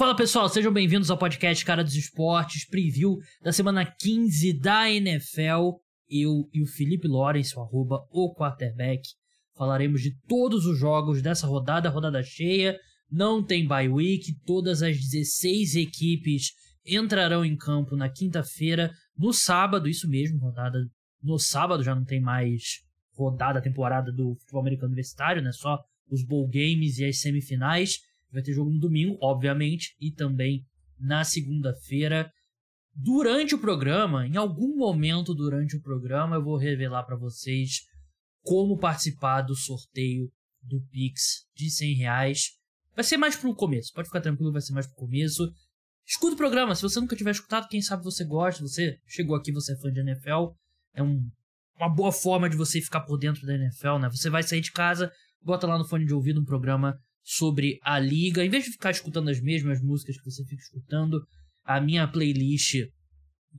Fala pessoal, sejam bem-vindos ao podcast Cara dos Esportes, preview da semana 15 da NFL. Eu e o Felipe Lawrence, o arroba o quarterback, falaremos de todos os jogos dessa rodada, rodada cheia. Não tem bye week, todas as 16 equipes entrarão em campo na quinta-feira, no sábado, isso mesmo, rodada no sábado, já não tem mais rodada, temporada do futebol americano universitário, né? Só os bowl games e as semifinais. Vai ter jogo no domingo, obviamente, e também na segunda-feira. Durante o programa, em algum momento durante o programa, eu vou revelar para vocês como participar do sorteio do Pix de 100 reais. Vai ser mais pro começo, pode ficar tranquilo, vai ser mais pro começo. Escuta o programa, se você nunca tiver escutado, quem sabe você gosta, você chegou aqui, você é fã de NFL, é um, uma boa forma de você ficar por dentro da NFL, né? Você vai sair de casa, bota lá no fone de ouvido um programa sobre a liga. Em vez de ficar escutando as mesmas músicas que você fica escutando, a minha playlist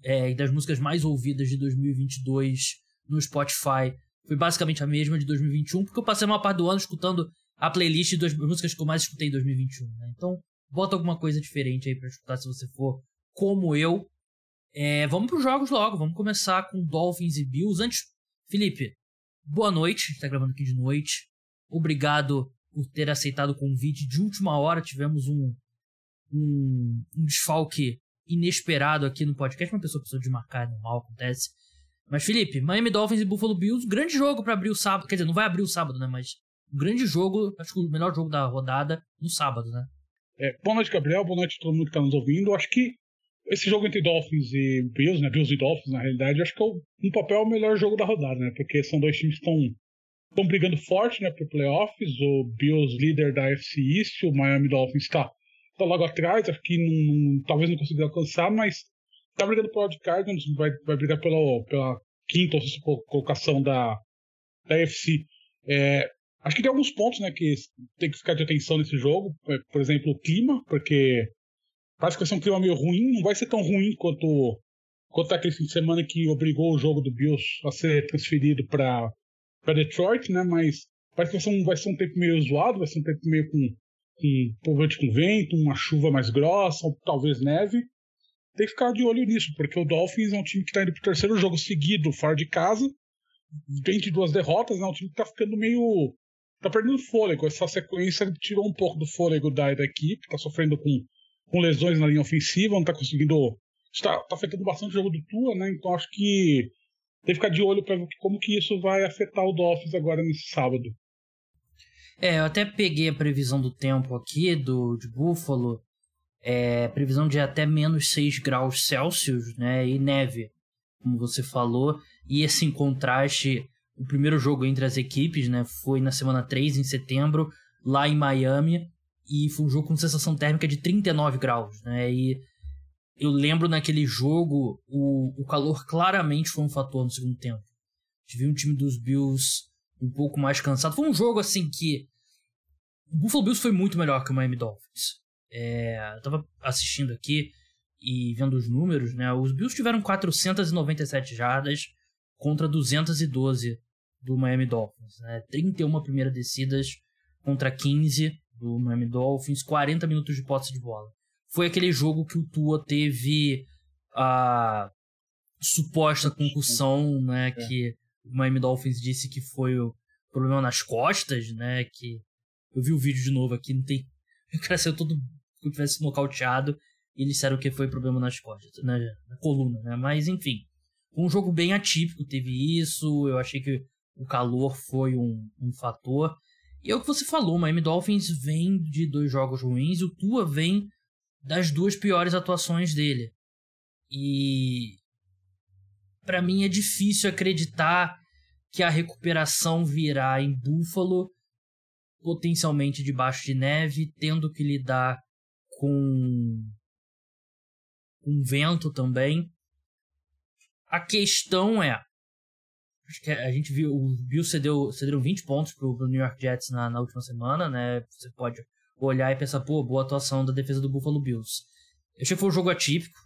é, das músicas mais ouvidas de 2022 no Spotify foi basicamente a mesma de 2021, porque eu passei uma parte do ano escutando a playlist das músicas que eu mais escutei em 2021. Né? Então, bota alguma coisa diferente aí para escutar se você for como eu. É, vamos para os jogos logo, vamos começar com Dolphins e Bills. Antes, Felipe, boa noite, a gente tá gravando aqui de noite. Obrigado por ter aceitado o convite de última hora. Tivemos um, um, um desfalque inesperado aqui no podcast. Uma pessoa precisou desmarcar, normal, acontece. Mas, Felipe, Miami Dolphins e Buffalo Bills, grande jogo para abrir o sábado. Quer dizer, não vai abrir o sábado, né? Mas um grande jogo, acho que o melhor jogo da rodada no sábado, né? É, boa noite, Gabriel. Boa noite a todo mundo que está nos ouvindo. Acho que esse jogo entre Dolphins e Bills, né? Bills e Dolphins, na realidade, acho que é o, no papel é o melhor jogo da rodada, né? Porque são dois times que estão estão brigando forte, né, para playoffs. O Bills líder da FC East, o Miami Dolphins está tá logo atrás, acho que talvez não consiga alcançar, mas está brigando pelo wildcard, vai, vai brigar pela, pela quinta ou sexta colocação da, da FC. É, acho que tem alguns pontos, né, que tem que ficar de atenção nesse jogo. É, por exemplo, o clima, porque parece que vai ser um clima meio ruim, não vai ser tão ruim quanto quanto aquele fim de semana que obrigou o jogo do Bills a ser transferido para para Detroit, né? Mas parece que vai ser, um, vai ser um tempo meio zoado, vai ser um tempo meio com, com provavelmente com vento, uma chuva mais grossa, talvez neve. Tem que ficar de olho nisso, porque o Dolphins é um time que está indo para o terceiro jogo seguido fora de casa, vem de duas derrotas, né? Um time que está ficando meio. tá perdendo fôlego. Essa sequência tirou um pouco do fôlego da, da equipe, está sofrendo com, com lesões na linha ofensiva, não está conseguindo. Está, tá afetando bastante o jogo do Tua, né? Então acho que tem que ficar de olho para como que isso vai afetar o Dolphins agora nesse sábado. É, eu até peguei a previsão do tempo aqui do de Buffalo. É, previsão de até menos 6 graus Celsius, né? E neve, como você falou. E esse em contraste, o primeiro jogo entre as equipes, né? Foi na semana 3, em setembro, lá em Miami. E foi um jogo com sensação térmica de 39 graus, né? E eu lembro naquele jogo, o, o calor claramente foi um fator no segundo tempo. Viu um time dos Bills um pouco mais cansado. Foi um jogo assim que. O Buffalo Bills foi muito melhor que o Miami Dolphins. É, eu tava assistindo aqui e vendo os números, né? Os Bills tiveram 497 jardas contra 212 do Miami Dolphins, né? 31 primeiras descidas contra 15 do Miami Dolphins, 40 minutos de posse de bola foi aquele jogo que o Tua teve a suposta concussão, né? É. Que o Miami Dolphins disse que foi o problema nas costas, né? Que eu vi o vídeo de novo aqui, não tem. O cara saiu todo como tivesse nocauteado e eles disseram que foi problema nas costas, né, na coluna, né? Mas enfim, um jogo bem atípico, teve isso. Eu achei que o calor foi um, um fator. E é o que você falou, o Miami Dolphins vem de dois jogos ruins, e o Tua vem das duas piores atuações dele. E para mim é difícil acreditar que a recuperação virá em Buffalo, potencialmente debaixo de neve, tendo que lidar com um vento também. A questão é, a gente viu, o Bill cedeu, cederam 20 pontos pro, pro New York Jets na, na última semana, né? Você pode olhar e pensar, pô, boa atuação da defesa do Buffalo Bills. Eu achei que foi um jogo atípico,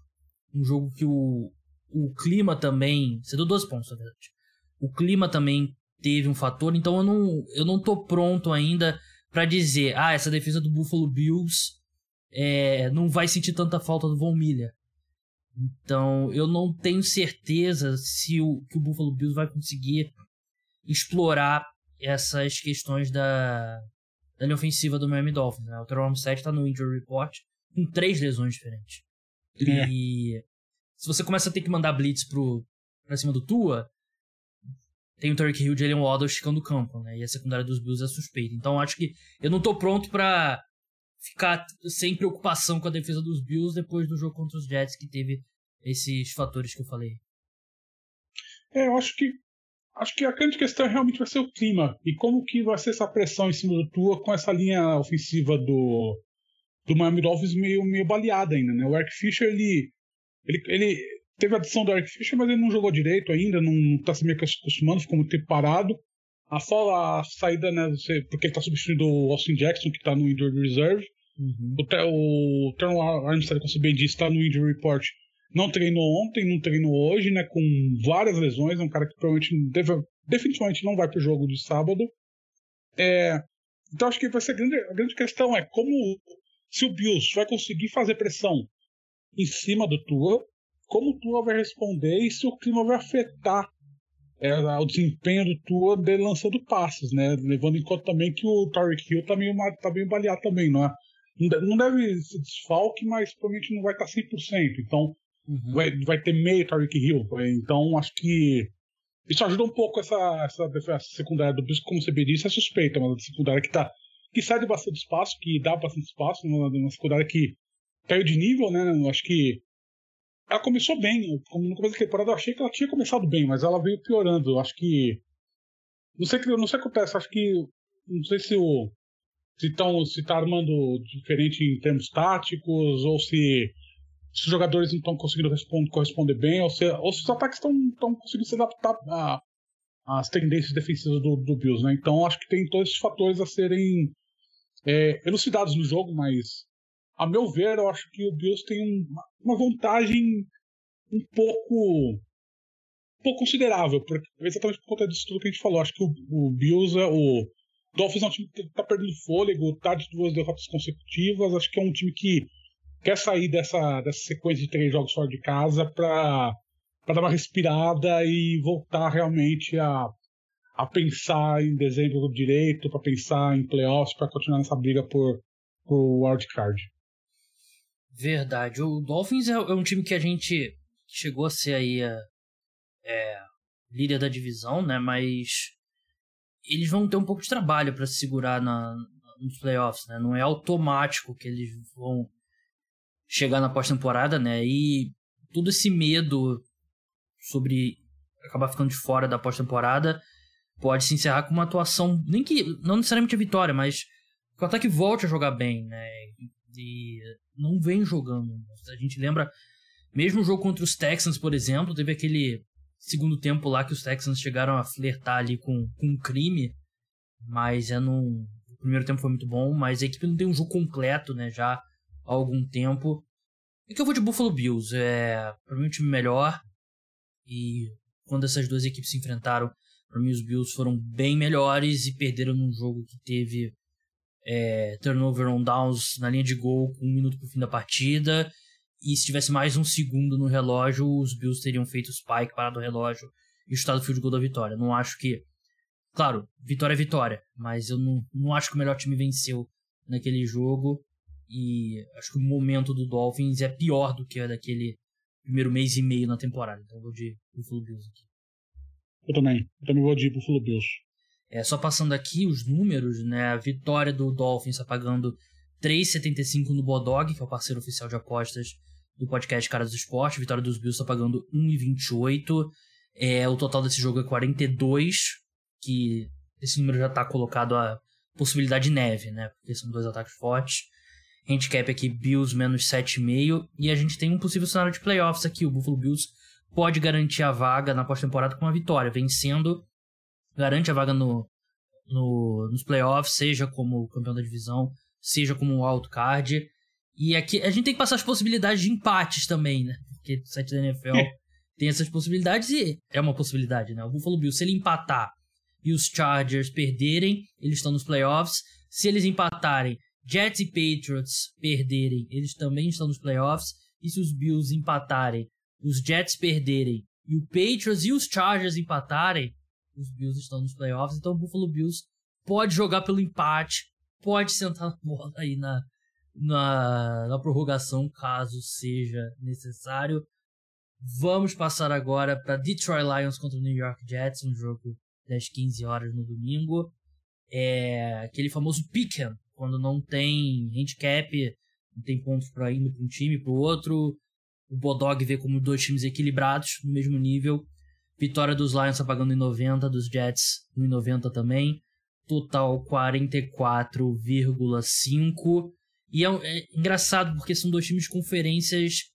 um jogo que o, o clima também. Você deu 12 pontos, na verdade. O clima também teve um fator, então eu não, eu não tô pronto ainda para dizer, ah, essa defesa do Buffalo Bills é, não vai sentir tanta falta do Von Miller. Então, eu não tenho certeza se o, que o Buffalo Bills vai conseguir explorar essas questões da, da linha ofensiva do Miami Dolphins. Né? O Terrell Armstead está no injury report com três lesões diferentes. É. E se você começa a ter que mandar blitz pro, pra cima do Tua, tem o Turk Hill e Jalen Waddle esticando o campo, né? E a secundária dos Bills é suspeita. Então acho que eu não tô pronto para ficar sem preocupação com a defesa dos Bills depois do jogo contra os Jets que teve esses fatores que eu falei. É, eu acho que acho que a grande questão realmente vai ser o clima e como que vai ser essa pressão em cima do Tua com essa linha ofensiva do do Miami Dolphins meio meio baleada ainda, né? O Eric Fisher ele ele, ele teve a adição do Eric Fisher, mas ele não jogou direito ainda, não está se meio acostumando, ficou muito tempo parado. A só a saída, né, porque ele está substituindo o Austin Jackson, que está no Injured Reserve. Uhum. O, o Terrell Armstead, como você bem disse, está no Injury Report. Não treinou ontem, não treinou hoje, né, com várias lesões. É um cara que provavelmente deve, definitivamente não vai para o jogo de sábado. É, então acho que vai ser a grande, a grande questão é como se o Bills vai conseguir fazer pressão em cima do Tua, como o Tua vai responder e se o clima vai afetar é, o desempenho do Tua de lançando passes, né? Levando em conta também que o Tyreek Hill tá meio, tá meio baleado também, não é? Não deve ser desfalque, mas provavelmente não vai estar 100%. Então, uhum. vai, vai ter meio Tyreek Hill. Então, acho que isso ajuda um pouco essa, essa secundária do Bisco, como você bem disse, é suspeita, mas a secundária que tá que sai de bastante espaço, que dá bastante espaço, uma, uma secundária que caiu de nível, né? Acho que ela começou bem. No começo da temporada eu achei que ela tinha começado bem, mas ela veio piorando. Acho que. Não sei, não sei o que acontece, acho que. Não sei se o. Se, tão, se tá armando diferente em termos táticos, ou se, se os jogadores não estão conseguindo responder, corresponder bem, ou se, ou se os ataques estão conseguindo se adaptar às tendências defensivas do, do Bills, né? Então acho que tem todos esses fatores a serem é, elucidados no jogo, mas a meu ver, eu acho que o Bills tem uma, uma vantagem um pouco um pouco considerável, porque, exatamente por conta disso tudo que a gente falou. Acho que o, o Bills é o Dolphins é um time que tá perdendo fôlego, tá de duas derrotas consecutivas. Acho que é um time que quer sair dessa, dessa sequência de três jogos fora de casa para dar uma respirada e voltar realmente a, a pensar em dezembro direito, para pensar em playoffs, para continuar nessa briga por, por wildcard. Verdade. O Dolphins é, é, um time que a gente chegou a ser aí a, é, líder da divisão, né? Mas eles vão ter um pouco de trabalho para se segurar na, nos playoffs, né? Não é automático que eles vão chegar na pós-temporada, né? E todo esse medo sobre acabar ficando de fora da pós-temporada pode se encerrar com uma atuação, nem que não necessariamente a vitória, mas que o ataque volte a jogar bem, né? E não vem jogando. A gente lembra, mesmo o jogo contra os Texans, por exemplo, teve aquele segundo tempo lá que os Texans chegaram a flertar ali com, com um crime, mas é num. O primeiro tempo foi muito bom, mas a equipe não tem um jogo completo, né, já há algum tempo. É que eu vou de Buffalo Bills, é para mim um time melhor e quando essas duas equipes se enfrentaram, para mim os Bills foram bem melhores e perderam num jogo que teve é, turnover on downs na linha de gol com um minuto pro fim da partida. E se tivesse mais um segundo no relógio, os Bills teriam feito o spike, parado o relógio e chutado o field goal da vitória. Não acho que. Claro, vitória é vitória, mas eu não, não acho que o melhor time venceu naquele jogo. E acho que o momento do Dolphins é pior do que a daquele primeiro mês e meio na temporada. Então eu vou de Buffalo Bills aqui. Eu também. Eu também vou de Buffalo Bills. É, só passando aqui os números, né? A vitória do Dolphins está pagando 3,75 no Bodog, que é o parceiro oficial de apostas do podcast Caras do Esporte. A vitória dos Bills está pagando 1,28. É, o total desse jogo é 42, que esse número já está colocado a possibilidade de neve, né? Porque são dois ataques fortes. Handicap aqui, Bills menos 7,5. E a gente tem um possível cenário de playoffs aqui. O Buffalo Bills pode garantir a vaga na pós-temporada com uma vitória, vencendo garante a vaga no, no, nos playoffs, seja como campeão da divisão, seja como um wildcard. E aqui a gente tem que passar as possibilidades de empates também, né? Porque o site da NFL tem essas possibilidades e é uma possibilidade, né? O Buffalo Bills, se ele empatar e os Chargers perderem, eles estão nos playoffs. Se eles empatarem Jets e Patriots perderem, eles também estão nos playoffs. E se os Bills empatarem, os Jets perderem e o Patriots e os Chargers empatarem, os Bills estão nos playoffs. Então o Buffalo Bills pode jogar pelo empate, pode sentar a bola aí na, na, na prorrogação, caso seja necessário. Vamos passar agora para Detroit Lions contra o New York Jets, um jogo das 15 horas no domingo. É aquele famoso pick'em, quando não tem handicap, não tem pontos para ir para um time para o outro. O Bodog vê como dois times equilibrados no mesmo nível. Vitória dos Lions tá pagando em 90, dos Jets em 90 também. Total 44,5. E é, é engraçado porque são dois times de conferências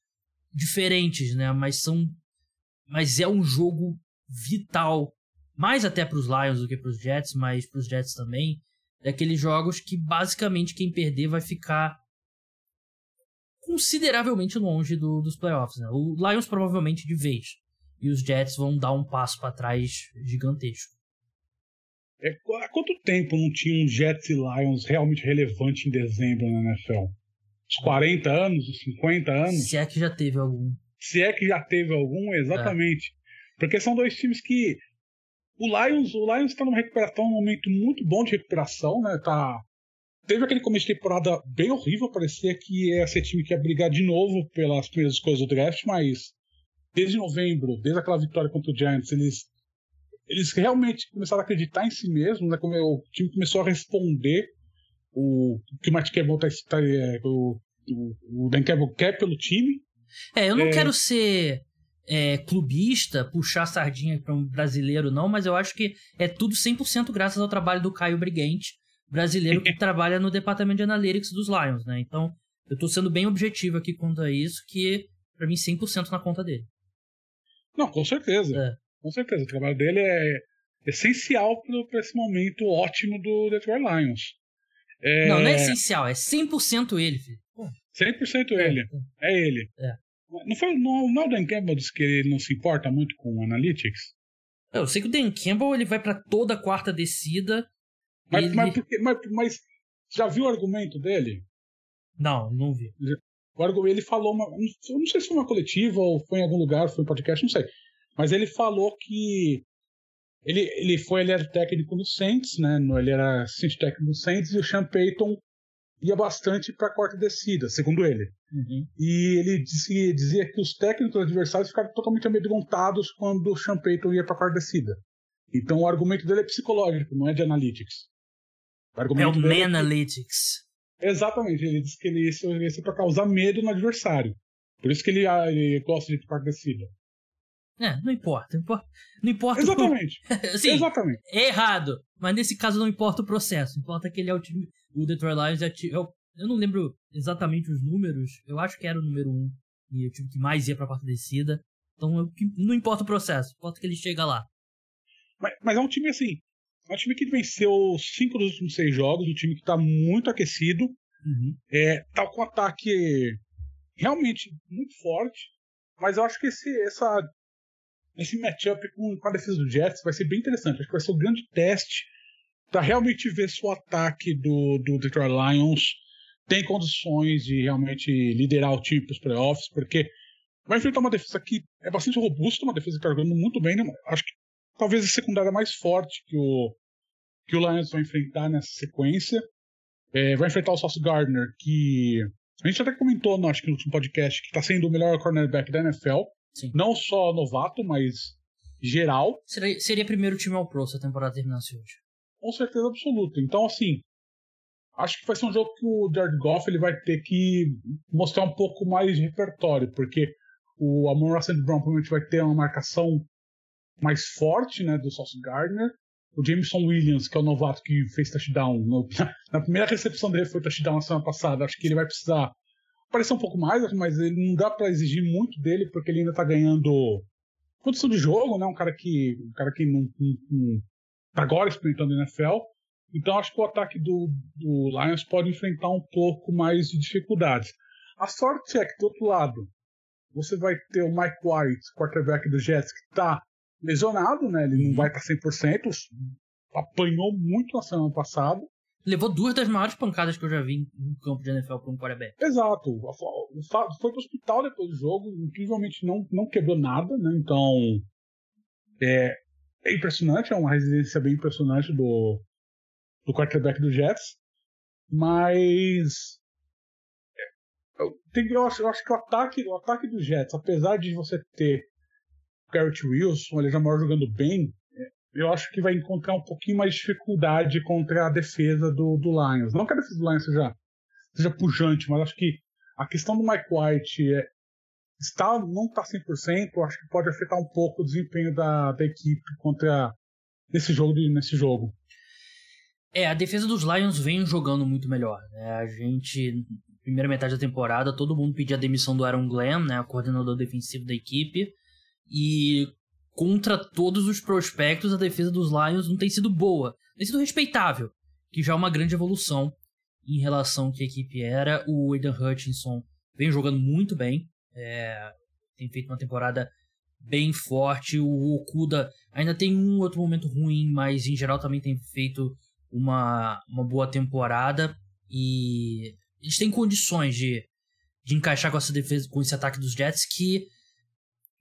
diferentes, né? Mas são. Mas é um jogo vital. Mais até para os Lions do que para os Jets, mas para os Jets também. Daqueles jogos que basicamente quem perder vai ficar consideravelmente longe do, dos playoffs. Né? O Lions provavelmente de vez. E os Jets vão dar um passo para trás gigantesco. É, há quanto tempo não tinha um Jets e Lions realmente relevante em dezembro na NFL? Os 40 anos, os 50 anos? Se é que já teve algum. Se é que já teve algum, exatamente. É. Porque são dois times que. O Lions o Lions está numa recuperação, um momento muito bom de recuperação, né? Tá, teve aquele começo de temporada bem horrível, parecia que ia ser time que ia brigar de novo pelas primeiras coisas do draft, mas desde novembro, desde aquela vitória contra o Giants, eles eles realmente começaram a acreditar em si mesmos, né? Como o time começou a responder o que o Matt Campbell tá, tá é, o, o, o Dan Campbell quer pelo time. É, eu não é... quero ser é, clubista, puxar sardinha para um brasileiro, não, mas eu acho que é tudo 100% graças ao trabalho do Caio Brigante, brasileiro que trabalha no departamento de analytics dos Lions, né? Então, eu tô sendo bem objetivo aqui quanto a isso, que para mim 100% na conta dele. Não, com certeza. É. Com certeza, o trabalho dele é essencial para esse momento ótimo do Detroit Lions. É... Não, não é essencial, é 100% ele, filho. Pô. 100% ele. É, é ele. É. Não, foi, não, não é o Dan Campbell disse que ele não se importa muito com Analytics? Eu sei que o Dan Campbell ele vai para toda a quarta descida. Mas, ele... mas, mas, mas, já viu o argumento dele? Não, não vi. O argumento, ele falou, uma, não sei se foi uma coletiva ou foi em algum lugar, foi um podcast, não sei. Mas ele falou que ele, ele foi ele era técnico no Saints, né? Ele era assistente técnico no Saints e o Sean Payton ia bastante para a quarta descida, segundo ele. Uhum. E ele dizia, dizia, que os técnicos adversários ficaram totalmente amedrontados quando o Sean Payton ia para a quarta descida. Então o argumento dele é psicológico, não é de analytics. O é o Man é Analytics. Exatamente, ele disse que ele ia ser para causar medo no adversário. Por isso que ele, ah, ele gosta de quarta descida. É, não importa. Não importa. Não importa Exatamente. O... Sim, Exatamente. É errado. Mas nesse caso não importa o processo. Importa que ele é o time. O Detroit Lions é, é o... Eu não lembro exatamente os números. Eu acho que era o número um. E o time que mais ia pra parte descida. Então não importa o processo. Importa que ele chega lá. Mas, mas é um time assim. É um time que venceu cinco dos últimos seis jogos. Um time que tá muito aquecido. Uhum. É, tá com um ataque realmente muito forte. Mas eu acho que esse, essa esse matchup com, com a defesa do Jets vai ser bem interessante. Acho que vai ser um grande teste para realmente ver se o ataque do, do Detroit Lions tem condições de realmente liderar o time para os playoffs, porque vai enfrentar uma defesa que é bastante robusta, uma defesa que está jogando muito bem. Né? Acho que talvez a secundária mais forte que o, que o Lions vai enfrentar nessa sequência. É, vai enfrentar o Sauce Gardner, que a gente até comentou, no, acho que no último podcast, que está sendo o melhor cornerback da NFL. Sim. Não só novato, mas geral. Seria, seria primeiro time ao Pro se a temporada terminasse hoje. Com certeza absoluta. Então, assim, acho que vai ser um jogo que o Jared Goff ele vai ter que mostrar um pouco mais de repertório, porque o Amon Russell Brown provavelmente vai ter uma marcação mais forte né, do Sauce Gardner. O Jameson Williams, que é o novato que fez touchdown, no, na primeira recepção dele foi touchdown na semana passada, acho que ele vai precisar aparecer um pouco mais, mas ele não dá para exigir muito dele, porque ele ainda tá ganhando condição de jogo, né? Um cara que, um cara que não, não, não tá agora experimentando na NFL. Então acho que o ataque do, do Lions pode enfrentar um pouco mais de dificuldades. A sorte é que do outro lado você vai ter o Mike White, quarterback do Jets, que tá lesionado, né? Ele não vai estar 100%, apanhou muito na semana passada. Levou duas das maiores pancadas que eu já vi no campo de NFL para um quarterback. Exato. Foi pro hospital depois do jogo, incrivelmente não, não quebrou nada, né? Então. É, é impressionante, é uma resistência bem impressionante do, do quarterback do Jets. Mas. É, eu, eu, acho, eu acho que o ataque, o ataque do Jets, apesar de você ter Garrett Wilson, ele já mora jogando bem, eu acho que vai encontrar um pouquinho mais de dificuldade contra a defesa do, do Lions. Não que a defesa do Lions seja, seja pujante, mas acho que a questão do Mike White é, está, não está 100%, acho que pode afetar um pouco o desempenho da, da equipe contra nesse jogo, nesse jogo. É, a defesa dos Lions vem jogando muito melhor. Né? A gente, primeira metade da temporada, todo mundo pedia a demissão do Aaron Glenn, né, coordenador defensivo da equipe, e contra todos os prospectos, a defesa dos Lions não tem sido boa, tem sido respeitável, que já é uma grande evolução em relação ao que a equipe era. O Aidan Hutchinson vem jogando muito bem, é, tem feito uma temporada bem forte. O Okuda ainda tem um outro momento ruim, mas em geral também tem feito uma, uma boa temporada. E eles têm condições de, de encaixar com essa defesa, com esse ataque dos Jets que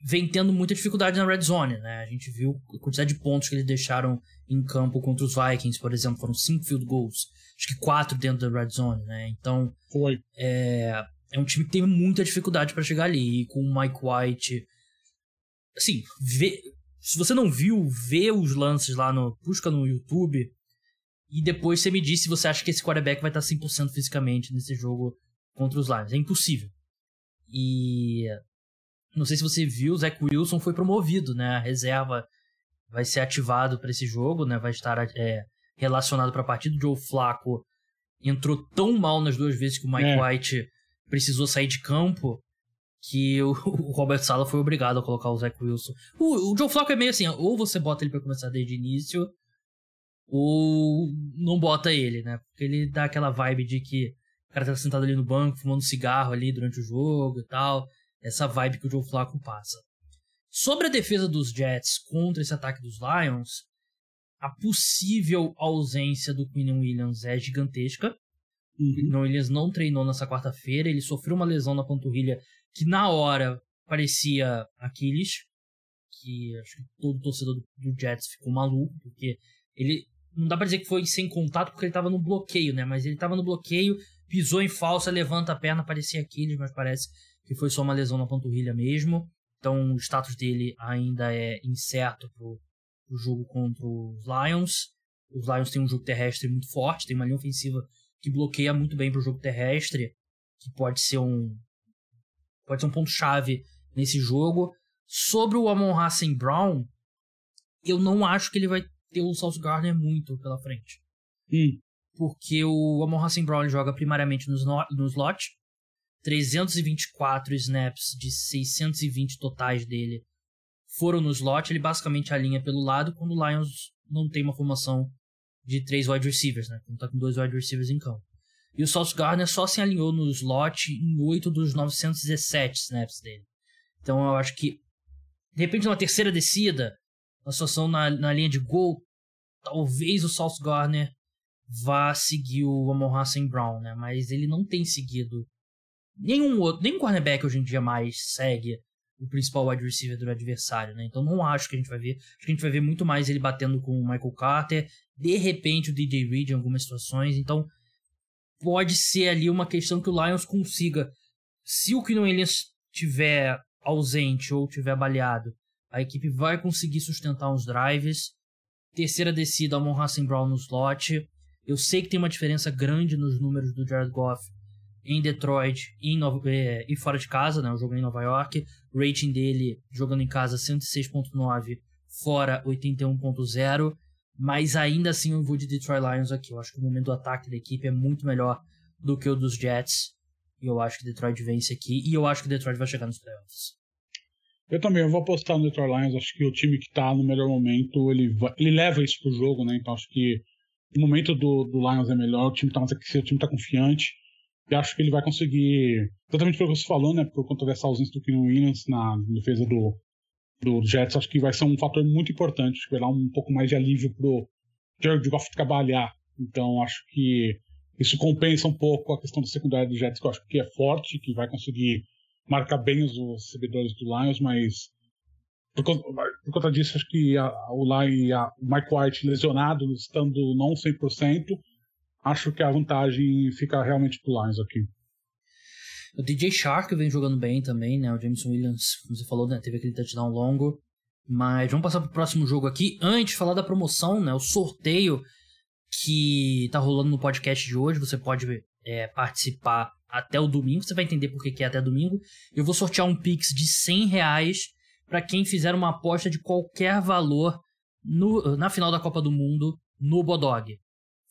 vem tendo muita dificuldade na red zone, né? A gente viu a quantidade de pontos que eles deixaram em campo contra os Vikings, por exemplo, foram cinco field goals, acho que quatro dentro da red zone, né? Então, foi. É, é um time que tem muita dificuldade para chegar ali, e com o Mike White, assim, vê, se você não viu, vê os lances lá no, busca no YouTube e depois você me diz se você acha que esse quarterback vai estar 100% fisicamente nesse jogo contra os Lions. É impossível. E não sei se você viu, o Zach Wilson foi promovido, né? A reserva vai ser ativado para esse jogo, né? Vai estar é, relacionado para a partida. O Joe Flacco entrou tão mal nas duas vezes que o Mike é. White precisou sair de campo que o, o, Robert Sala foi obrigado a colocar o Zach Wilson. O, o Joe Flacco é meio assim, ou você bota ele para começar desde o início, ou não bota ele, né? Porque ele dá aquela vibe de que o cara tá sentado ali no banco, fumando cigarro ali durante o jogo e tal essa vibe que o Joe Flacco passa. Sobre a defesa dos Jets contra esse ataque dos Lions, a possível ausência do Quinn Williams é gigantesca. Uhum. O Quinn Williams não treinou nessa quarta-feira, ele sofreu uma lesão na panturrilha que na hora parecia Aquiles, que acho que todo torcedor do Jets ficou maluco, porque ele não dá pra dizer que foi sem contato porque ele tava no bloqueio, né? Mas ele tava no bloqueio, pisou em falsa, levanta a perna, parecia Aquiles, mas parece que foi só uma lesão na panturrilha mesmo. Então o status dele ainda é incerto pro, pro jogo contra os Lions. Os Lions têm um jogo terrestre muito forte, tem uma linha ofensiva que bloqueia muito bem pro jogo terrestre, que pode ser um pode ser um ponto chave nesse jogo. Sobre o Amon Hassan Brown, eu não acho que ele vai ter o South Gardner muito pela frente. Hum. Porque o Amon Hassan Brown joga primariamente no, no slot, 324 snaps de 620 totais dele foram no slot, ele basicamente alinha pelo lado quando o Lions não tem uma formação de três wide receivers, né? Quando tá com dois wide receivers em campo. E o Sauce Gardner só se alinhou no slot em 8 dos 917 snaps dele. Então eu acho que, de repente, numa terceira descida, uma situação na, na linha de gol, talvez o Sauce Gardner vá seguir o Amon Hassan Brown, né? Mas ele não tem seguido nenhum outro, nenhum cornerback hoje em dia mais segue o principal wide receiver do adversário, né? Então não acho que a gente vai ver. Acho que a gente vai ver muito mais ele batendo com o Michael Carter, de repente o DJ Reed em algumas situações. Então pode ser ali uma questão que o Lions consiga. Se o Keenan Williams tiver ausente ou tiver baleado, a equipe vai conseguir sustentar uns drives. Terceira descida, Amon Hassan Brown no slot. Eu sei que tem uma diferença grande nos números do Jared Goff em Detroit em Nova, é, e fora de casa, né? O jogo em Nova York. O rating dele jogando em casa 106.9, fora 81.0. Mas ainda assim eu vou de Detroit Lions aqui. Eu acho que o momento do ataque da equipe é muito melhor do que o dos Jets. E eu acho que Detroit vence aqui. E eu acho que Detroit vai chegar nos playoffs. Eu também, eu vou apostar no Detroit Lions. Acho que o time que tá no melhor momento, ele, vai, ele leva isso pro jogo, né? Então acho que o momento do, do Lions é melhor, o time tá mais aquecido, o time tá confiante. E acho que ele vai conseguir, exatamente pelo que você falou, né, por conta dessa ausência do Keenan Williams na defesa do, do Jets, acho que vai ser um fator muito importante, vai dar um pouco mais de alívio pro Jared Goff trabalhar. Então acho que isso compensa um pouco a questão da secundária do Jets, que eu acho que é forte, que vai conseguir marcar bem os recebedores do Lions, mas por conta, por conta disso, acho que a, o Lion a, o Mike White lesionado, estando não 100%, acho que a vantagem fica realmente pro Lions aqui. O DJ Shark vem jogando bem também, né? O Jameson Williams, como você falou, né? teve aquele touchdown longo. Mas vamos passar pro próximo jogo aqui. Antes, falar da promoção, né? O sorteio que tá rolando no podcast de hoje. Você pode é, participar até o domingo. Você vai entender por que é até domingo. Eu vou sortear um Pix de 100 reais para quem fizer uma aposta de qualquer valor no, na final da Copa do Mundo no Bodog.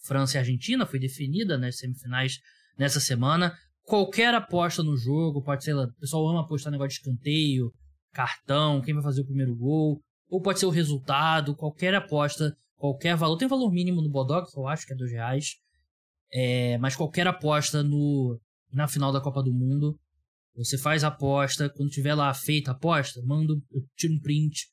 França e Argentina foi definida nas semifinais nessa semana. Qualquer aposta no jogo, pode ser, o pessoal ama apostar negócio de escanteio, cartão, quem vai fazer o primeiro gol, ou pode ser o resultado, qualquer aposta, qualquer valor. Tem valor mínimo no Bodog, que eu acho que é dois reais. É, mas qualquer aposta no, na final da Copa do Mundo, você faz a aposta, quando tiver lá feita a aposta, manda, eu tiro um print,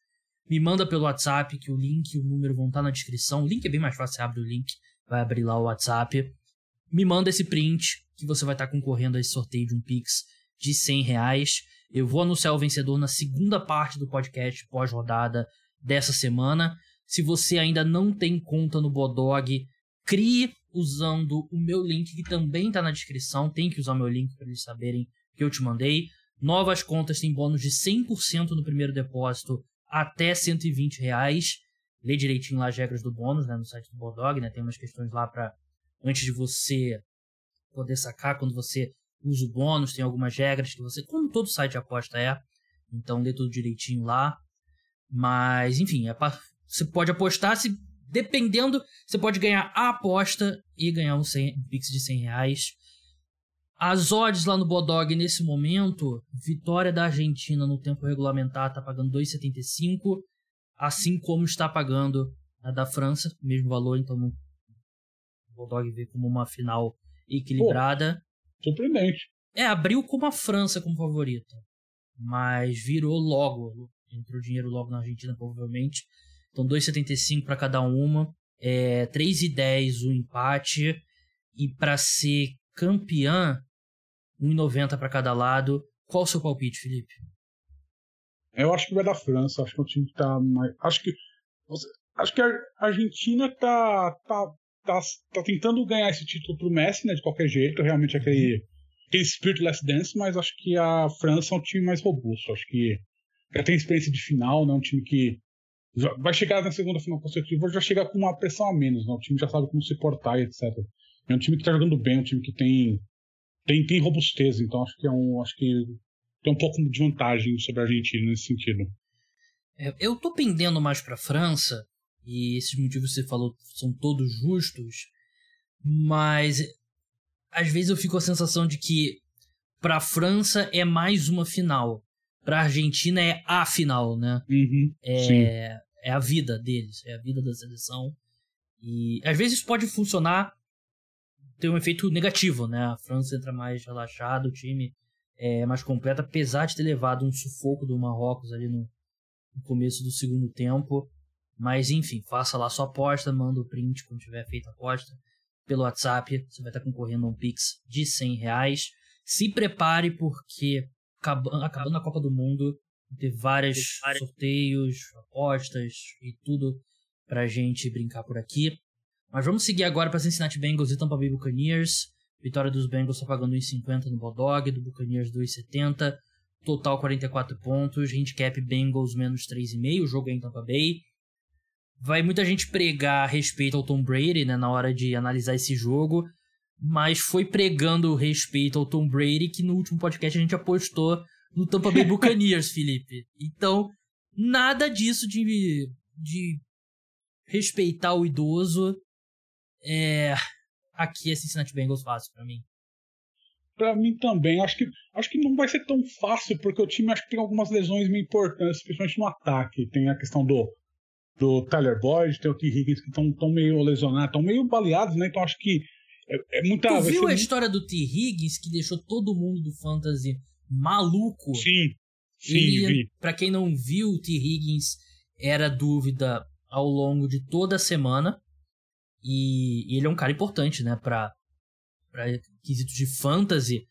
me manda pelo WhatsApp, que o link e o número vão estar na descrição. O link é bem mais fácil, você abre o link, vai abrir lá o WhatsApp. Me manda esse print, que você vai estar concorrendo a esse sorteio de um Pix de 100 reais. Eu vou anunciar o vencedor na segunda parte do podcast pós-rodada dessa semana. Se você ainda não tem conta no Bodog, crie usando o meu link, que também está na descrição. Tem que usar o meu link para eles saberem que eu te mandei. Novas contas têm bônus de 100% no primeiro depósito até 120 reais. Lê direitinho lá as regras do bônus, né, no site do Bodog, né? Tem umas questões lá para antes de você poder sacar, quando você usa o bônus, tem algumas regras que você, como todo site de aposta é. Então lê tudo direitinho lá. Mas, enfim, é pra, você pode apostar se dependendo, você pode ganhar a aposta e ganhar um, 100, um Pix de 100 reais. As odds lá no Bodog nesse momento, vitória da Argentina no tempo regulamentar está pagando 2,75, assim como está pagando a da França, mesmo valor, então o Bodog vê como uma final equilibrada. Pô, surpreendente. É, abriu como a França como favorita, mas virou logo, entrou dinheiro logo na Argentina provavelmente. Então 2,75 para cada uma, é 3,10 o empate e para ser campeã, 1,90 para cada lado. Qual o seu palpite, Felipe? Eu acho que vai da França. Acho que o time tá mais. Acho que. Acho que a Argentina tá, tá, tá, tá tentando ganhar esse título pro Messi, né? De qualquer jeito. Realmente aquele, aquele Spirit Last Dance, mas acho que a França é um time mais robusto. Acho que já tem experiência de final, né? Um time que vai chegar na segunda final consecutiva, já chegar com uma pressão a menos, né? O time já sabe como se portar e etc. É um time que tá jogando bem, um time que tem tem, tem robustez, então acho que é um acho que tem um pouco de vantagem sobre a Argentina nesse sentido. É, eu tô pendendo mais para França e esses motivos que você falou são todos justos, mas às vezes eu fico com a sensação de que para a França é mais uma final, para a Argentina é a final, né? Uhum, é, é a vida deles, é a vida da seleção. E às vezes pode funcionar tem um efeito negativo, né? A França entra mais relaxada, o time é mais completo, apesar de ter levado um sufoco do Marrocos ali no, no começo do segundo tempo. Mas enfim, faça lá sua aposta, manda o print quando tiver feito a aposta pelo WhatsApp. Você vai estar concorrendo a um Pix de 100 reais. Se prepare porque acabando, acabando a Copa do Mundo, ter vários sorteios, apostas e tudo pra gente brincar por aqui. Mas vamos seguir agora para Cincinnati Bengals e Tampa Bay Buccaneers. Vitória dos Bengals está pagando 1,50 no Bulldog, do Buccaneers 2,70. Total 44 pontos. Handicap Bengals menos 3,5. O jogo é em Tampa Bay. Vai muita gente pregar respeito ao Tom Brady né, na hora de analisar esse jogo. Mas foi pregando respeito ao Tom Brady que no último podcast a gente apostou no Tampa Bay Buccaneers, Felipe. Então, nada disso de, de respeitar o idoso é, aqui é Cincinnati Bengals fácil para mim. Para mim também. Acho que, acho que não vai ser tão fácil, porque o time acho que tem algumas lesões meio importantes, principalmente no ataque. Tem a questão do, do Tyler Boyd, tem o T. Higgins que estão meio lesionados, estão meio baleados, né? Então acho que é, é muita. Tu viu a muito... história do T. Higgins que deixou todo mundo do Fantasy maluco? Sim. Sim, Ele, vi. Pra quem não viu, o T. Higgins era dúvida ao longo de toda a semana. E, e ele é um cara importante, né, pra, pra quesitos de fantasy.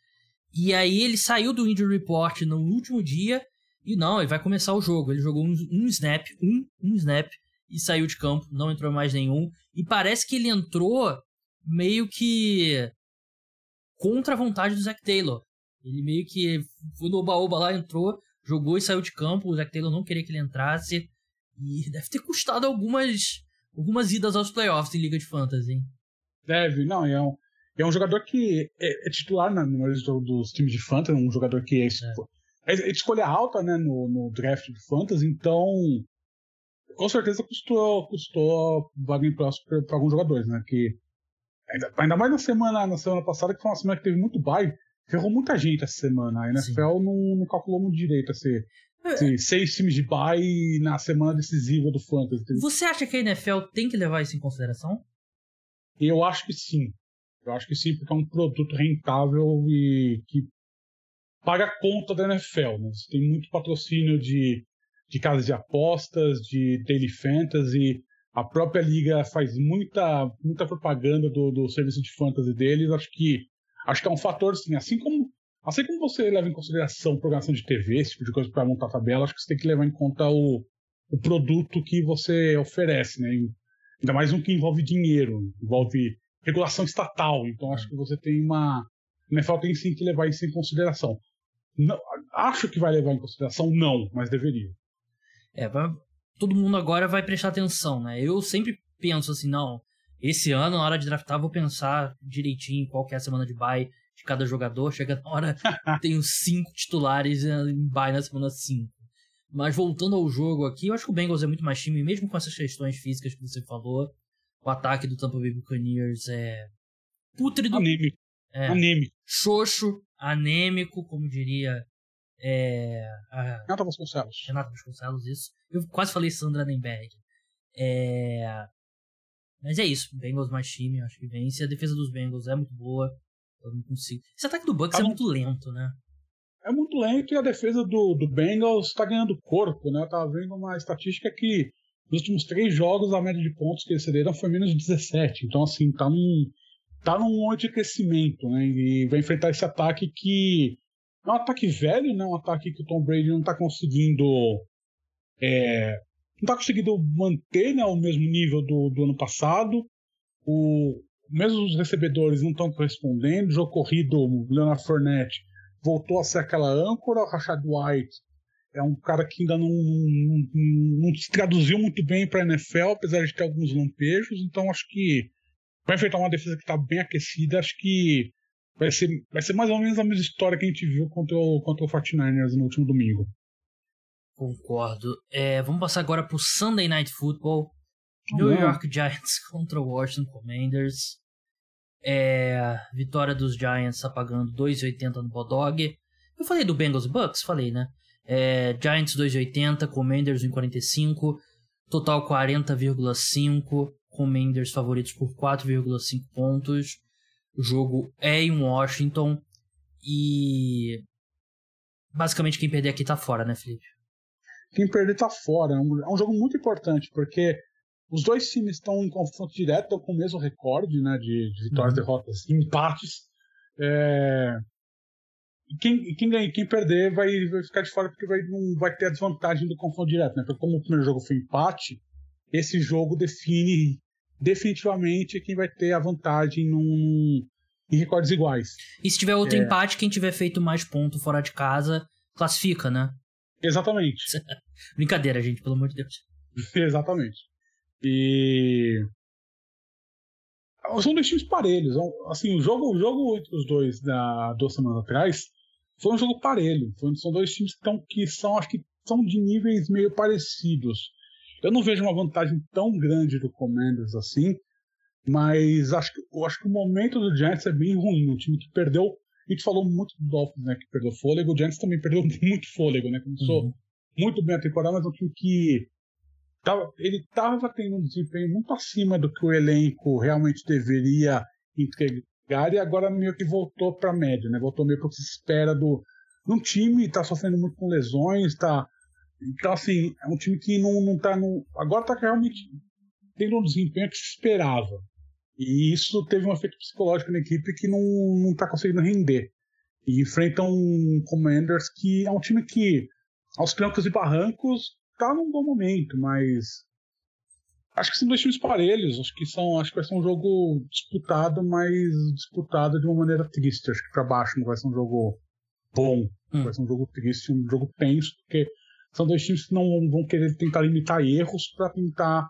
E aí ele saiu do injury report no último dia e não, ele vai começar o jogo. Ele jogou um, um snap, um, um snap, e saiu de campo, não entrou mais nenhum. E parece que ele entrou meio que contra a vontade do Zac Taylor. Ele meio que foi no oba-oba lá, entrou, jogou e saiu de campo. O Zac Taylor não queria que ele entrasse. E deve ter custado algumas, algumas idas aos playoffs em Liga de Fantasy, hein? Deve, não, é um, é um jogador que é, é titular na maioria dos times de Fantasy, um jogador que é, é. é, é escolha alta né, no, no draft de Fantasy, então com certeza custou, custou vaga em próximo para alguns jogadores, né? Que ainda, ainda mais na semana, na semana passada, que foi uma semana que teve muito bye, ferrou muita gente essa semana. A NFL não, não, calculou muito direito esse, é. seis times de bye na semana decisiva do Fantasy. Você acha que a NFL tem que levar isso em consideração? Eu acho que sim. Eu acho que sim, porque é um produto rentável e que paga a conta da NFL. Né? Você tem muito patrocínio de de casas de apostas, de daily fantasy. A própria liga faz muita, muita propaganda do, do serviço de fantasy deles. Acho que acho que é um fator, sim. Assim como, assim como você leva em consideração programação de TV, esse tipo de coisa para montar tabela, acho que você tem que levar em conta o, o produto que você oferece, né? Ainda mais um que envolve dinheiro, envolve regulação estatal. Então acho que você tem uma. O NFL tem sim que levar isso em consideração. Não, acho que vai levar em consideração, não, mas deveria. É, todo mundo agora vai prestar atenção, né? Eu sempre penso assim, não, esse ano, na hora de draftar, vou pensar direitinho qual que é a semana de bye de cada jogador. Chega na hora, tenho cinco titulares em bye na semana 5. Mas voltando ao jogo aqui, eu acho que o Bengals é muito mais time, mesmo com essas questões físicas que você falou. O ataque do Tampa Bay Buccaneers é pútrido. Anêmico. É, anêmico. Xoxo, anêmico, como diria é, a... Renata Vasconcelos. Renata Vasconcelos, isso. Eu quase falei Sandra Nemberg. É... Mas é isso. Bengals mais time, acho que vence. A defesa dos Bengals é muito boa. Eu não consigo. Esse ataque do Bucks tá é muito lento, né? É muito lento e a defesa do, do Bengals está ganhando corpo, né? Eu tava vendo uma estatística que nos últimos três jogos a média de pontos que eles cederam foi menos de 17. Então, assim, tá num, tá num monte de crescimento, né? E vai enfrentar esse ataque que é um ataque velho, né? Um ataque que o Tom Brady não está conseguindo. É, não está conseguindo manter né, o mesmo nível do, do ano passado. O, mesmo os recebedores não estão correspondendo. O jogo corrido, o Leonard Fournette voltou a ser aquela âncora. O Rashad White é um cara que ainda não, não, não se traduziu muito bem para a NFL, apesar de ter alguns lampejos. Então acho que vai enfrentar uma defesa que está bem aquecida. Acho que vai ser, vai ser mais ou menos a mesma história que a gente viu contra o, contra o 49ers no último domingo. Concordo. É, vamos passar agora pro Sunday Night Football. New York Giants contra o Washington Commanders. É, vitória dos Giants apagando 2,80 no Bodog. Eu falei do Bengals Bucks? Falei, né? É, Giants 2,80, Commanders 1,45. Total 40,5. Commanders favoritos por 4,5 pontos. O jogo é em Washington e basicamente quem perder aqui tá fora, né, Felipe? Quem perder tá fora. É um, é um jogo muito importante porque os dois times estão em confronto direto, estão com o mesmo recorde né, de, de vitórias, uhum. derrotas e empates. É... Quem, quem, quem perder vai, vai ficar de fora porque vai, não vai ter a desvantagem do confronto direto, né? Porque como o primeiro jogo foi empate, esse jogo define definitivamente quem vai ter a vantagem num, em recordes iguais. E se tiver outro é... empate, quem tiver feito mais ponto fora de casa, classifica, né? Exatamente. Brincadeira, gente, pelo amor de Deus. Exatamente. E. São dois times parelhos. Assim, o jogo, o jogo entre os dois da duas semanas atrás foi um jogo parelho. São dois times que, tão, que são, acho que são de níveis meio parecidos. Eu não vejo uma vantagem tão grande do Commanders assim, mas acho que, eu acho que o momento do Giants é bem ruim. Um time que perdeu. A gente falou muito do Dolphins, né? Que perdeu fôlego. O Giants também perdeu muito fôlego, né? Começou uhum. muito bem a temporada, mas é um time que. Tava, ele estava tendo um desempenho muito acima do que o elenco realmente deveria entregar e agora meio que voltou para a média, né? Voltou meio para o que se espera do, um time, está sofrendo muito com lesões, está então, assim, é um time que não, não tá no. Agora tá realmente tendo um desempenho que se esperava. E isso teve um efeito psicológico na equipe que não, não tá conseguindo render. E enfrentam um Commanders que é um time que, aos trancos e barrancos, tá num bom momento, mas acho que são dois times parelhos. Acho que são, acho que vai ser um jogo disputado, mas disputado de uma maneira triste. Acho que para baixo não vai ser um jogo bom, hum. vai ser um jogo triste, um jogo tenso, porque são dois times que não vão querer tentar limitar erros para tentar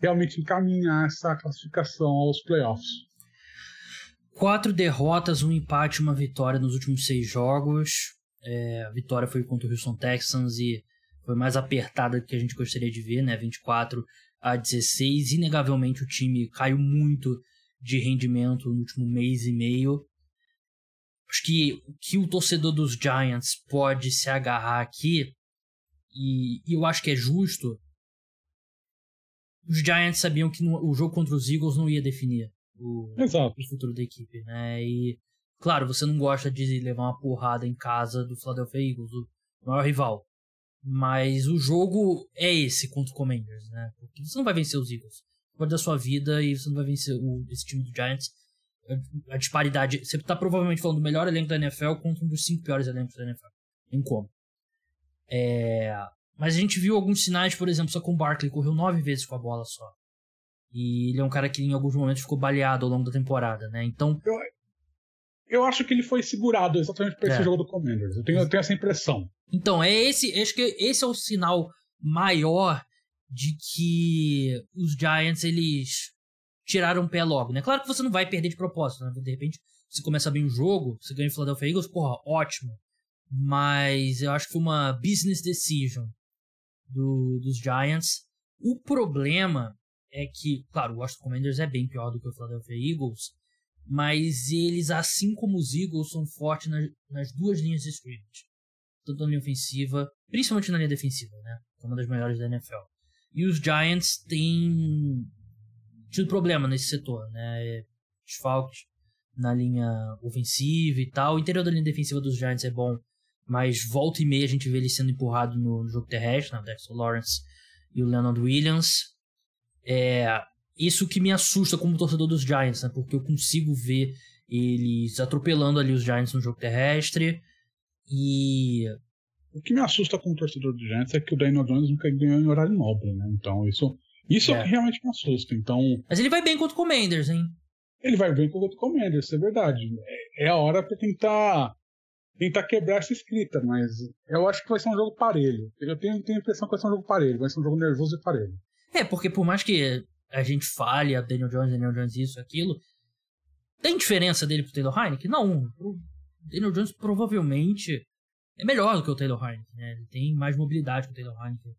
realmente encaminhar essa classificação aos playoffs. Quatro derrotas, um empate, uma vitória nos últimos seis jogos. É, a vitória foi contra o Houston Texans e foi mais apertada do que a gente gostaria de ver, né? 24 a 16. Inegavelmente o time caiu muito de rendimento no último mês e meio. Acho que o que o torcedor dos Giants pode se agarrar aqui, e, e eu acho que é justo, os Giants sabiam que no, o jogo contra os Eagles não ia definir o, o, futuro da equipe, né? E, claro, você não gosta de levar uma porrada em casa do Philadelphia Eagles, o maior rival. Mas o jogo é esse contra o Commanders, né? Porque você não vai vencer os Eagles. Pode dar sua vida e você não vai vencer o, esse time do Giants. A, a disparidade. Você está provavelmente falando do melhor elenco da NFL contra um dos cinco piores elencos da NFL. Em como. É, mas a gente viu alguns sinais, por exemplo, só com o Barkley correu nove vezes com a bola só. E ele é um cara que em alguns momentos ficou baleado ao longo da temporada, né? Então. Eu, eu acho que ele foi segurado exatamente por é. esse jogo do Commanders. Eu tenho, eu tenho essa impressão. Então, é esse. Acho que esse é o sinal maior de que os Giants eles tiraram o pé logo, né? Claro que você não vai perder de propósito, né? De repente, você começa bem o jogo, você ganha o Philadelphia Eagles, porra, ótimo. Mas eu acho que foi uma business decision do, dos Giants. O problema é que, claro, o Washington Commanders é bem pior do que o Philadelphia Eagles, mas eles, assim como os Eagles, são fortes nas, nas duas linhas de scrimmage. Tanto na linha ofensiva, principalmente na linha defensiva, né? É uma das melhores da NFL. E os Giants têm tido problema nesse setor, né? Desfalques na linha ofensiva e tal. O interior da linha defensiva dos Giants é bom, mas volta e meia a gente vê ele sendo empurrado no, jogo terrestre, né? o Dexter Lawrence e o Leonard Williams. É, isso que me assusta como torcedor dos Giants, né? Porque eu consigo ver eles atropelando ali os Giants no jogo terrestre. E. O que me assusta como torcedor dos Giants é que o Daniel Jones nunca ganhou em horário nobre, né? Então isso, isso é. é o que realmente me assusta. Então... Mas ele vai bem contra o Commanders, hein? Ele vai bem contra o Commanders, é verdade. É, é a hora para tentar tentar quebrar essa escrita, mas eu acho que vai ser um jogo parelho. Eu tenho, tenho a impressão que vai ser um jogo parelho, vai ser um jogo nervoso e parelho. É, porque por mais que a gente fale a Daniel Jones, Daniel Jones isso, aquilo, tem diferença dele pro Taylor Heineken? Não. Daniel Jones provavelmente é melhor do que o Taylor Heineken, né? Ele tem mais mobilidade que o Taylor Heineken,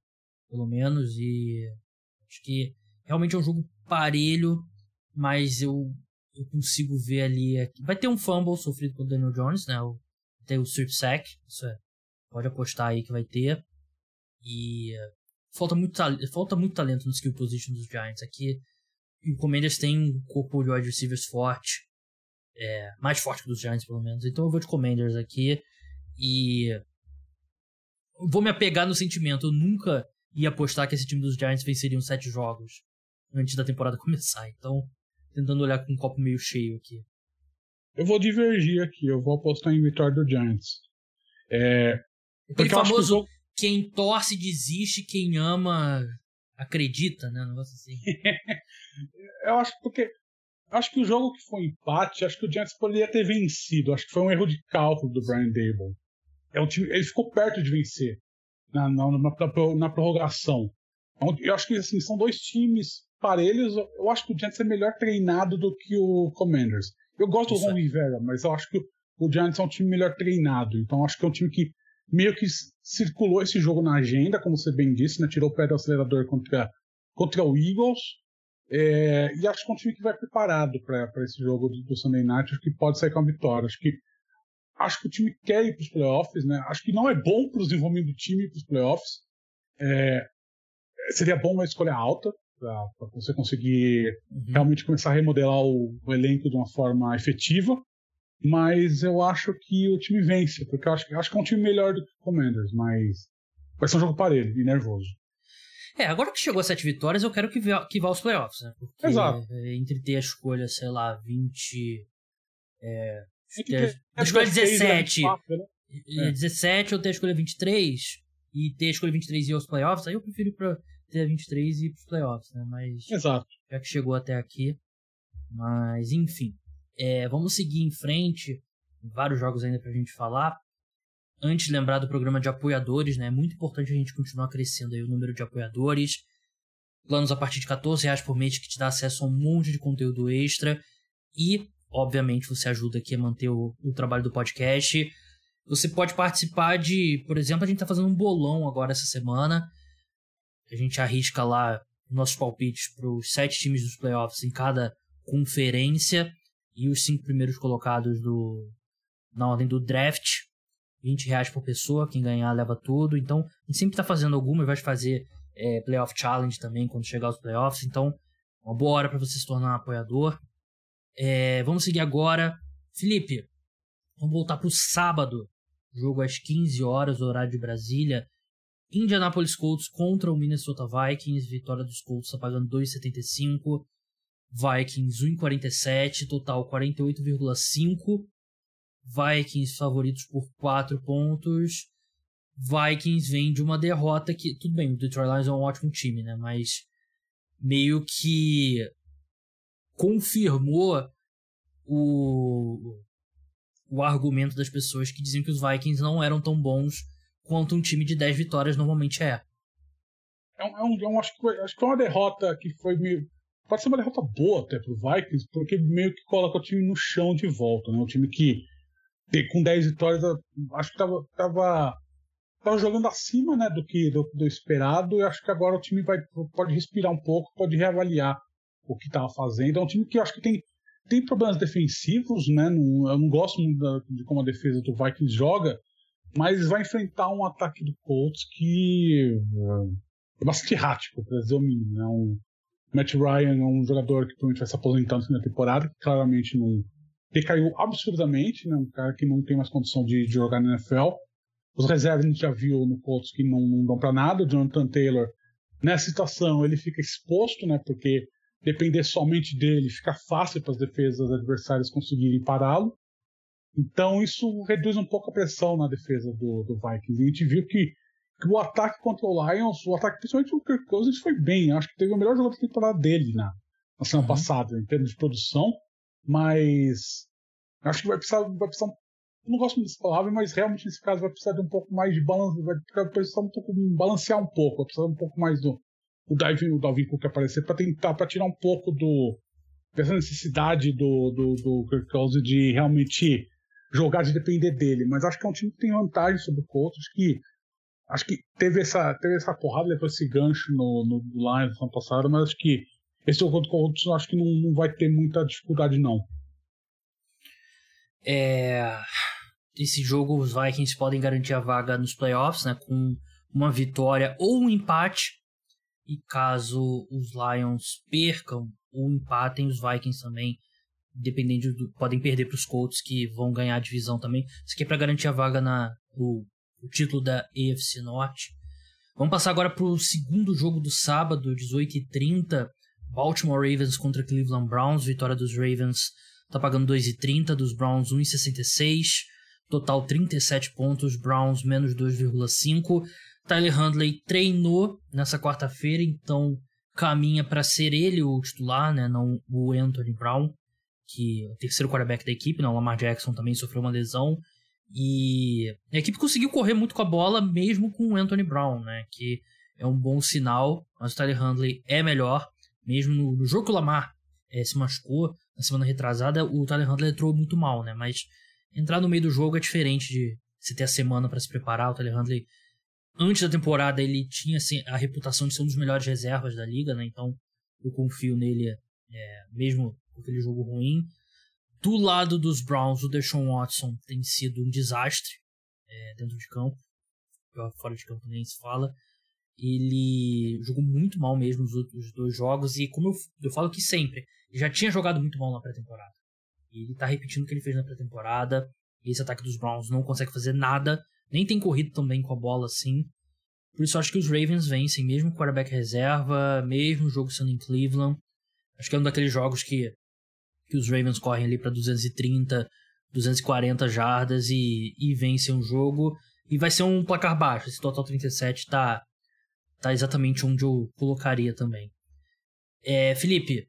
pelo menos, e acho que realmente é um jogo parelho, mas eu, eu consigo ver ali. Vai ter um fumble sofrido pelo Daniel Jones, né? O tem o strip sack, isso é, pode apostar aí que vai ter. E falta muito, falta muito talento no skill position dos Giants aqui. E o Commanders tem um corpo de wide receivers forte, é, mais forte que dos Giants pelo menos. Então eu vou de Commanders aqui e vou me apegar no sentimento. Eu nunca ia apostar que esse time dos Giants venceriam sete jogos antes da temporada começar. Então, tentando olhar com um copo meio cheio aqui. Eu vou divergir aqui, eu vou apostar em vitória do Giants. É, Aquele famoso jogo... quem torce desiste, quem ama acredita, né? Um negócio assim. eu acho porque acho que o jogo que foi empate, acho que o Giants poderia ter vencido. Acho que foi um erro de cálculo do Brian Dable. É um time, ele ficou perto de vencer na, na, na, na prorrogação. Então, eu acho que assim, são dois times parelhos. Eu acho que o Giants é melhor treinado do que o Commanders. Eu gosto Isso do Ron Rivera, mas eu acho que o Giants é um time melhor treinado. Então acho que é um time que meio que circulou esse jogo na agenda, como você bem disse, né? tirou o pé do acelerador contra, contra o Eagles. É, e acho que é um time que vai preparado para esse jogo do, do, Sunday Night. Acho que pode sair com a vitória. Acho que, acho que o time quer ir para os playoffs. Né? Acho que não é bom para o desenvolvimento do time ir para os playoffs. É, seria bom uma escolha alta, para você conseguir uhum. realmente começar a remodelar o, o, elenco de uma forma efetiva. Mas eu acho que o time vence, porque eu acho, acho que é um time melhor do que o Commanders, mas vai ser um jogo parelho e nervoso. É, agora que chegou a sete vitórias, eu quero que, vá, que vá aos playoffs, né? Porque Exato. entre ter a escolha, sei lá, 20. É, Entre ter, ter a escolha 16 e 17. 24, né? É. 17 ou ter a escolha 23 e ter a escolha 23 e ir aos playoffs, aí eu prefiro ir pra ter a 23 e ir pros playoffs, né? Mas Exato. já que chegou até aqui. Mas, enfim. É, vamos seguir em frente. Vários jogos ainda pra gente falar. Antes lembrar do programa de apoiadores, né? É muito importante a gente continuar crescendo aí o número de apoiadores. Planos a partir de 14 reais por mês que te dá acesso a um monte de conteúdo extra. E, obviamente, você ajuda aqui a manter o, o trabalho do podcast. Você pode participar de, por exemplo, a gente tá fazendo um bolão agora essa semana. A gente arrisca lá nossos palpites para os sete times dos playoffs em cada conferência e os cinco primeiros colocados do na ordem do draft. 20 reais por pessoa, quem ganhar leva tudo. Então, a gente sempre está fazendo alguma e vai fazer é, Playoff Challenge também quando chegar aos playoffs. Então, uma boa hora para você se tornar um apoiador. É, vamos seguir agora. Felipe, vamos voltar para o sábado. Jogo às 15 horas, horário de Brasília. Indianapolis Colts contra o Minnesota Vikings. Vitória dos Colts está pagando 2,75. Vikings 1,47. Total 48,5. Vikings favoritos por 4 pontos. Vikings vem de uma derrota que. Tudo bem, o Detroit Lions é um ótimo time, né? Mas meio que confirmou o, o argumento das pessoas que diziam que os Vikings não eram tão bons quanto um time de 10 vitórias normalmente é. É um, é um, é acho, que, acho que é uma derrota que foi meio. Pode ser uma derrota boa até pro Vikings, porque meio que coloca o time no chão de volta, né? Um time que com 10 vitórias, acho que tava, tava, tava jogando acima né, do que do, do esperado, e acho que agora o time vai, pode respirar um pouco, pode reavaliar o que estava fazendo. É um time que eu acho que tem, tem problemas defensivos, né? Não, eu não gosto muito da- de como a defesa do Vikings joga, mas vai enfrentar um ataque do Colts que é, é bastante errático, para dizer o mínimo. Né? Um, Matt Ryan é um jogador que provavelmente vai se aposentando na temporada, que claramente não decaiu absurdamente, né? um cara que não tem mais condição de, de jogar na NFL. Os reservas a gente já viu no Colts que não, não dão para nada. O Jonathan Taylor, nessa situação, ele fica exposto, né? porque depender somente dele fica fácil para as defesas adversárias conseguirem pará-lo. Então isso reduz um pouco a pressão na defesa do, do Vikings. E a gente viu que, que o ataque contra o Lions, o ataque principalmente o Kirk Cousins foi bem. Acho que teve o melhor jogo da temporada dele na, na semana Uhum. passada, em termos de produção. Mas acho que vai precisar, vai precisar não gosto muito dessa palavra, mas realmente nesse caso vai precisar de um pouco mais de balanço, vai precisar um pouco balancear um pouco, vai precisar um pouco mais do o Dalvin, o Dalvin Cook aparecer para tentar para tirar um pouco do dessa necessidade do do, do Kirk Cousins de realmente jogar de depender dele, mas acho que é um time que tem vantagem sobre o Colts, acho que acho que teve essa teve essa porrada depois esse gancho no no Lions no ano passado, mas acho que esse jogo contra o Colts acho que não, não vai ter muita dificuldade não. É, esse jogo os Vikings podem garantir a vaga nos playoffs, né, com uma vitória ou um empate. E caso os Lions percam ou empatem, os Vikings também, dependendo do, podem perder para os Colts que vão ganhar a divisão também. Isso aqui é para garantir a vaga na o, o título da AFC Norte. Vamos passar agora para o segundo jogo do sábado, 18h30. Baltimore Ravens contra Cleveland Browns. Vitória dos Ravens tá pagando 2,30, dos Browns 1,66. Total 37 pontos, Browns menos 2,5. Tyler Handley treinou nessa quarta-feira, então caminha para ser ele o titular, né? Não o Anthony Brown, que é o terceiro quarterback da equipe? O Lamar Jackson também sofreu uma lesão. E a equipe conseguiu correr muito com a bola, mesmo com o Anthony Brown, né? Que é um bom sinal, mas o Tyler Handley é melhor. Mesmo no, no jogo que o Lamar eh, se machucou, na semana retrasada, o Tyler Handley entrou muito mal, né? Mas entrar no meio do jogo é diferente de você ter a semana para se preparar. O Tyler Handley, antes da temporada, ele tinha assim, a reputação de ser um dos melhores reservas da liga, né? Então eu confio nele, é, mesmo com aquele jogo ruim. Do lado dos Browns, o Deshaun Watson tem sido um desastre é, dentro de campo. Fora de campo nem se fala. Ele jogou muito mal mesmo nos outros dois jogos. E como eu, eu falo que sempre, já tinha jogado muito mal na pré-temporada. Ele tá repetindo o que ele fez na pré-temporada. Esse ataque dos Browns não consegue fazer nada. Nem tem corrido também com a bola assim. Por isso acho que os Ravens vencem, mesmo quarterback reserva, mesmo jogo sendo em Cleveland. Acho que é um daqueles jogos que, que os Ravens correm ali para 230, 240 jardas e, e vencem o jogo. E vai ser um placar baixo. Esse total 37 tá, tá exatamente onde eu colocaria também. É, Felipe,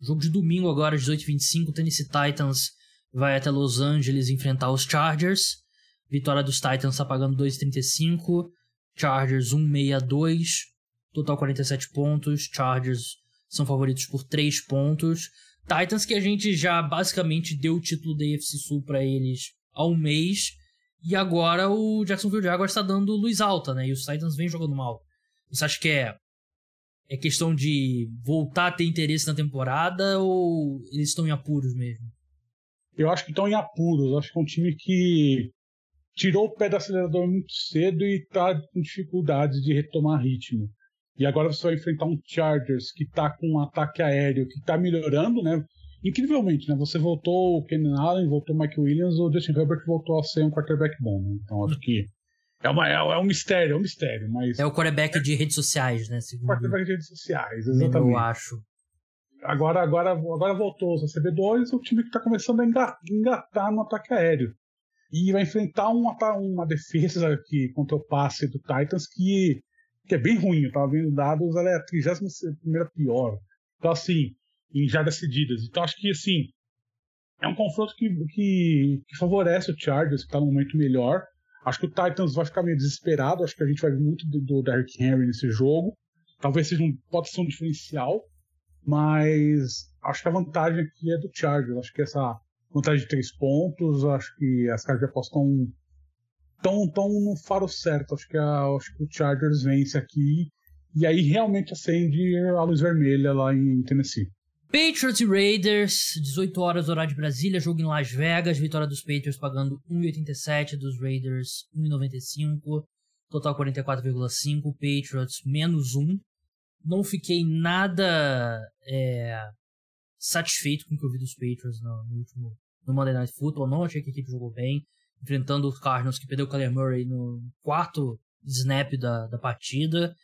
jogo de domingo agora, 18h25, Tennessee Titans vai até Los Angeles enfrentar os Chargers. Vitória dos Titans tá pagando 2,35. Chargers 1,62. Total 47 pontos. Chargers são favoritos por 3 pontos. Titans que a gente já basicamente deu o título da AFC Sul para eles há um mês. E agora o Jacksonville Jaguars está dando luz alta, né? E os Titans vêm jogando mal. Você acha que é, é questão de voltar a ter interesse na temporada ou eles estão em apuros mesmo? Eu acho que estão em apuros. Acho que é um time que tirou o pé do acelerador muito cedo e está com dificuldades de retomar ritmo. E agora você vai enfrentar um Chargers que está com um ataque aéreo que está melhorando, né? Incrivelmente, né? Você voltou o Kenan Allen, voltou o Mike Williams, o Justin Herbert voltou a ser um quarterback bom, né? Então acho que é, uma, é, é, um mistério, é um mistério, mas... É o quarterback de redes sociais, né? Segundo quarterback de redes sociais, exatamente. Eu acho. Agora, agora, agora voltou os CB2, o time que está começando a engatar no ataque aéreo e vai enfrentar uma, uma defesa aqui contra o passe do Titans que, que é bem ruim. Eu tava vendo dados, ela é a 31 pior. Então, assim, em jardas cedidas. Então, acho que, assim, é um confronto que, que, que favorece o Chargers, que está no momento melhor. Acho que o Titans vai ficar meio desesperado. Acho que a gente vai ver muito do, do Derrick Henry nesse jogo. Talvez seja um, pode ser um diferencial, mas acho que a vantagem aqui é do Chargers. Acho que essa vantagem de três pontos. Acho que as caras de aposta estão tão, no faro certo. Acho que, a, acho que o Chargers vence aqui. E aí realmente acende a luz vermelha lá em Tennessee. Patriots e Raiders, 18 horas horário de Brasília, jogo em Las Vegas, vitória dos Patriots pagando 1,87, dos Raiders 1,95, total 44,5, Patriots menos 1. Não fiquei nada é, satisfeito com o que eu vi dos Patriots no, no último no Monday Night Football. Não achei que a equipe jogou bem, enfrentando os Cardinals que perdeu o Kyler Murray no quarto snap da, da partida.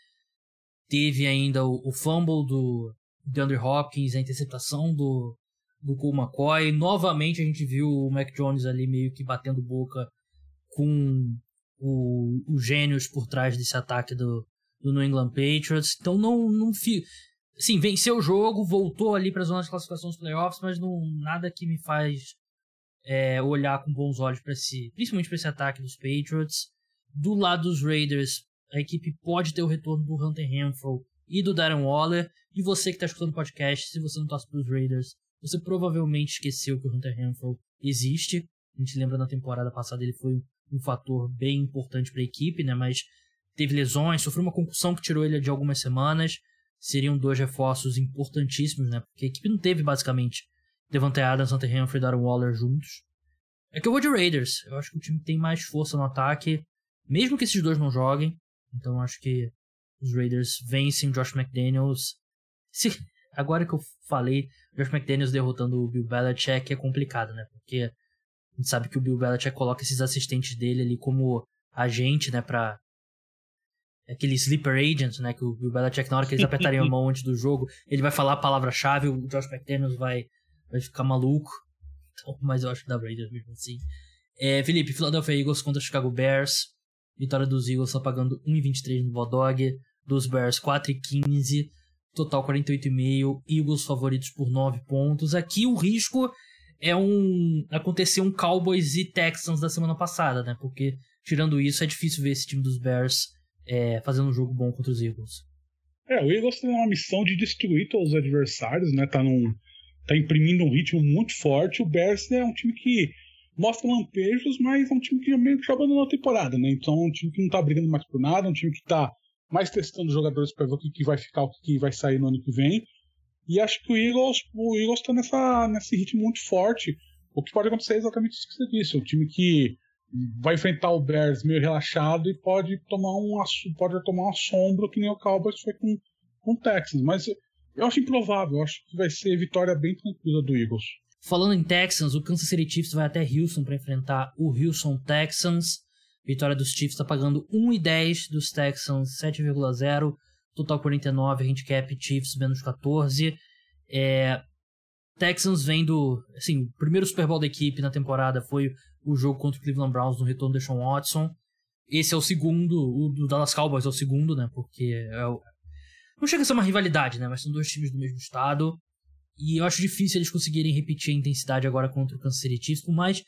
Teve ainda o, o fumble do DeAndre Hopkins, a interceptação do, do Cole McCoy. Novamente a gente viu o Mac Jones ali meio que batendo boca com o, os gênios por trás desse ataque do, do New England Patriots. Então não, não fico. Sim, venceu o jogo, voltou ali para a zona de classificação dos playoffs, mas não nada que me faz é, olhar com bons olhos para esse, principalmente para esse ataque dos Patriots. Do lado dos Raiders, a equipe pode ter o retorno do Hunter Renfro e do Darren Waller. E você que está escutando o podcast, se você não torce para os Raiders, você provavelmente esqueceu que o Hunter Renfro existe. A gente lembra na temporada passada ele foi um fator bem importante para a equipe, né? Mas teve lesões, sofreu uma concussão que tirou ele de algumas semanas seriam dois reforços importantíssimos, né? Porque a equipe não teve basicamente Devante Adams, Hunter Humphrey e Darren Waller juntos. É que eu vou de Raiders. Eu acho que o time tem mais força no ataque, mesmo que esses dois não joguem. Então acho que os Raiders vencem Josh McDaniels. Se, agora que eu falei, Josh McDaniels derrotando o Bill Belichick é complicado, né? Porque a gente sabe que o Bill Belichick coloca esses assistentes dele ali como agente, né, para aquele sleeper agent, né? Que o Bill Belichick, na hora que eles apertarem a mão antes do jogo, ele vai falar a palavra-chave, o Josh McDaniels vai, vai ficar maluco. Então, mas eu acho que dá Raiders mesmo assim. É, Felipe, Philadelphia Eagles contra Chicago Bears. Vitória dos Eagles só pagando 1,23 no Bodog. Dos Bears 4,15. Total 48,5. Eagles favoritos por 9 pontos. Aqui o risco é um. acontecer um Cowboys e Texans da semana passada, né? Porque, tirando isso, é difícil ver esse time dos Bears é, fazendo um jogo bom contra os Eagles. É, o Eagles tem uma missão de destruir todos os adversários, né? Tá, num, tá imprimindo um ritmo muito forte. O Bears é um time que mostra lampejos, mas é um time que meio que já abandonou a temporada, né? Então é um time que não tá brigando mais por nada, é um time que tá mais testando jogadores para ver o que, que vai ficar, o que, que vai sair no ano que vem. E acho que o Eagles, o Eagles tá nessa, nesse ritmo muito forte. O que pode acontecer é exatamente isso que você disse. Um time que vai enfrentar o Bears meio relaxado e pode tomar um pode tomar um assombro que nem o Cowboys foi com, com o Texans. Mas eu acho improvável, eu acho que vai ser vitória bem tranquila do Eagles. Falando em Texans, o Kansas City Chiefs vai até Houston para enfrentar o Houston Texans. Vitória dos Chiefs está pagando 1,10 dos Texans, 7,0. Total 49, handicap Chiefs menos 14. É, Texans vendo, assim, o primeiro Super Bowl da equipe na temporada foi o jogo contra o Cleveland Browns no retorno de Sean Watson. Esse é o segundo, o do Dallas Cowboys é o segundo, né? Porque é o... não chega a ser uma rivalidade, né? Mas são dois times do mesmo estado. E eu acho difícil eles conseguirem repetir a intensidade agora contra o Kansas City Chiefs, por mais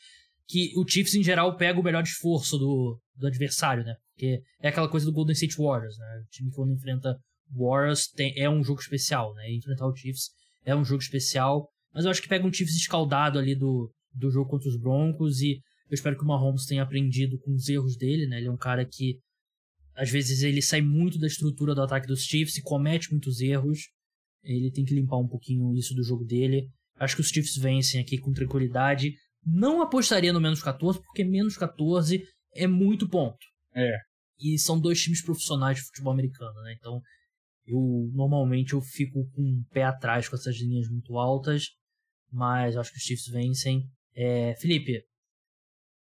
que o Chiefs, em geral, pega o melhor esforço do, do adversário, né? Porque é aquela coisa do Golden State Warriors, né? O time quando enfrenta Warriors tem, é um jogo especial, né? E enfrentar o Chiefs é um jogo especial. Mas eu acho que pega um Chiefs escaldado ali do, do jogo contra os Broncos e eu espero que o Mahomes tenha aprendido com os erros dele, né? Ele é um cara que às vezes ele sai muito da estrutura do ataque dos Chiefs e comete muitos erros. Ele tem que limpar um pouquinho isso do jogo dele. Acho que os Chiefs vencem aqui com tranquilidade. Não apostaria no menos 14, porque menos 14 é muito ponto. É. E são dois times profissionais de futebol americano, né? Então, eu normalmente eu fico com um pé atrás com essas linhas muito altas, mas acho que os Chiefs vencem. É, Felipe,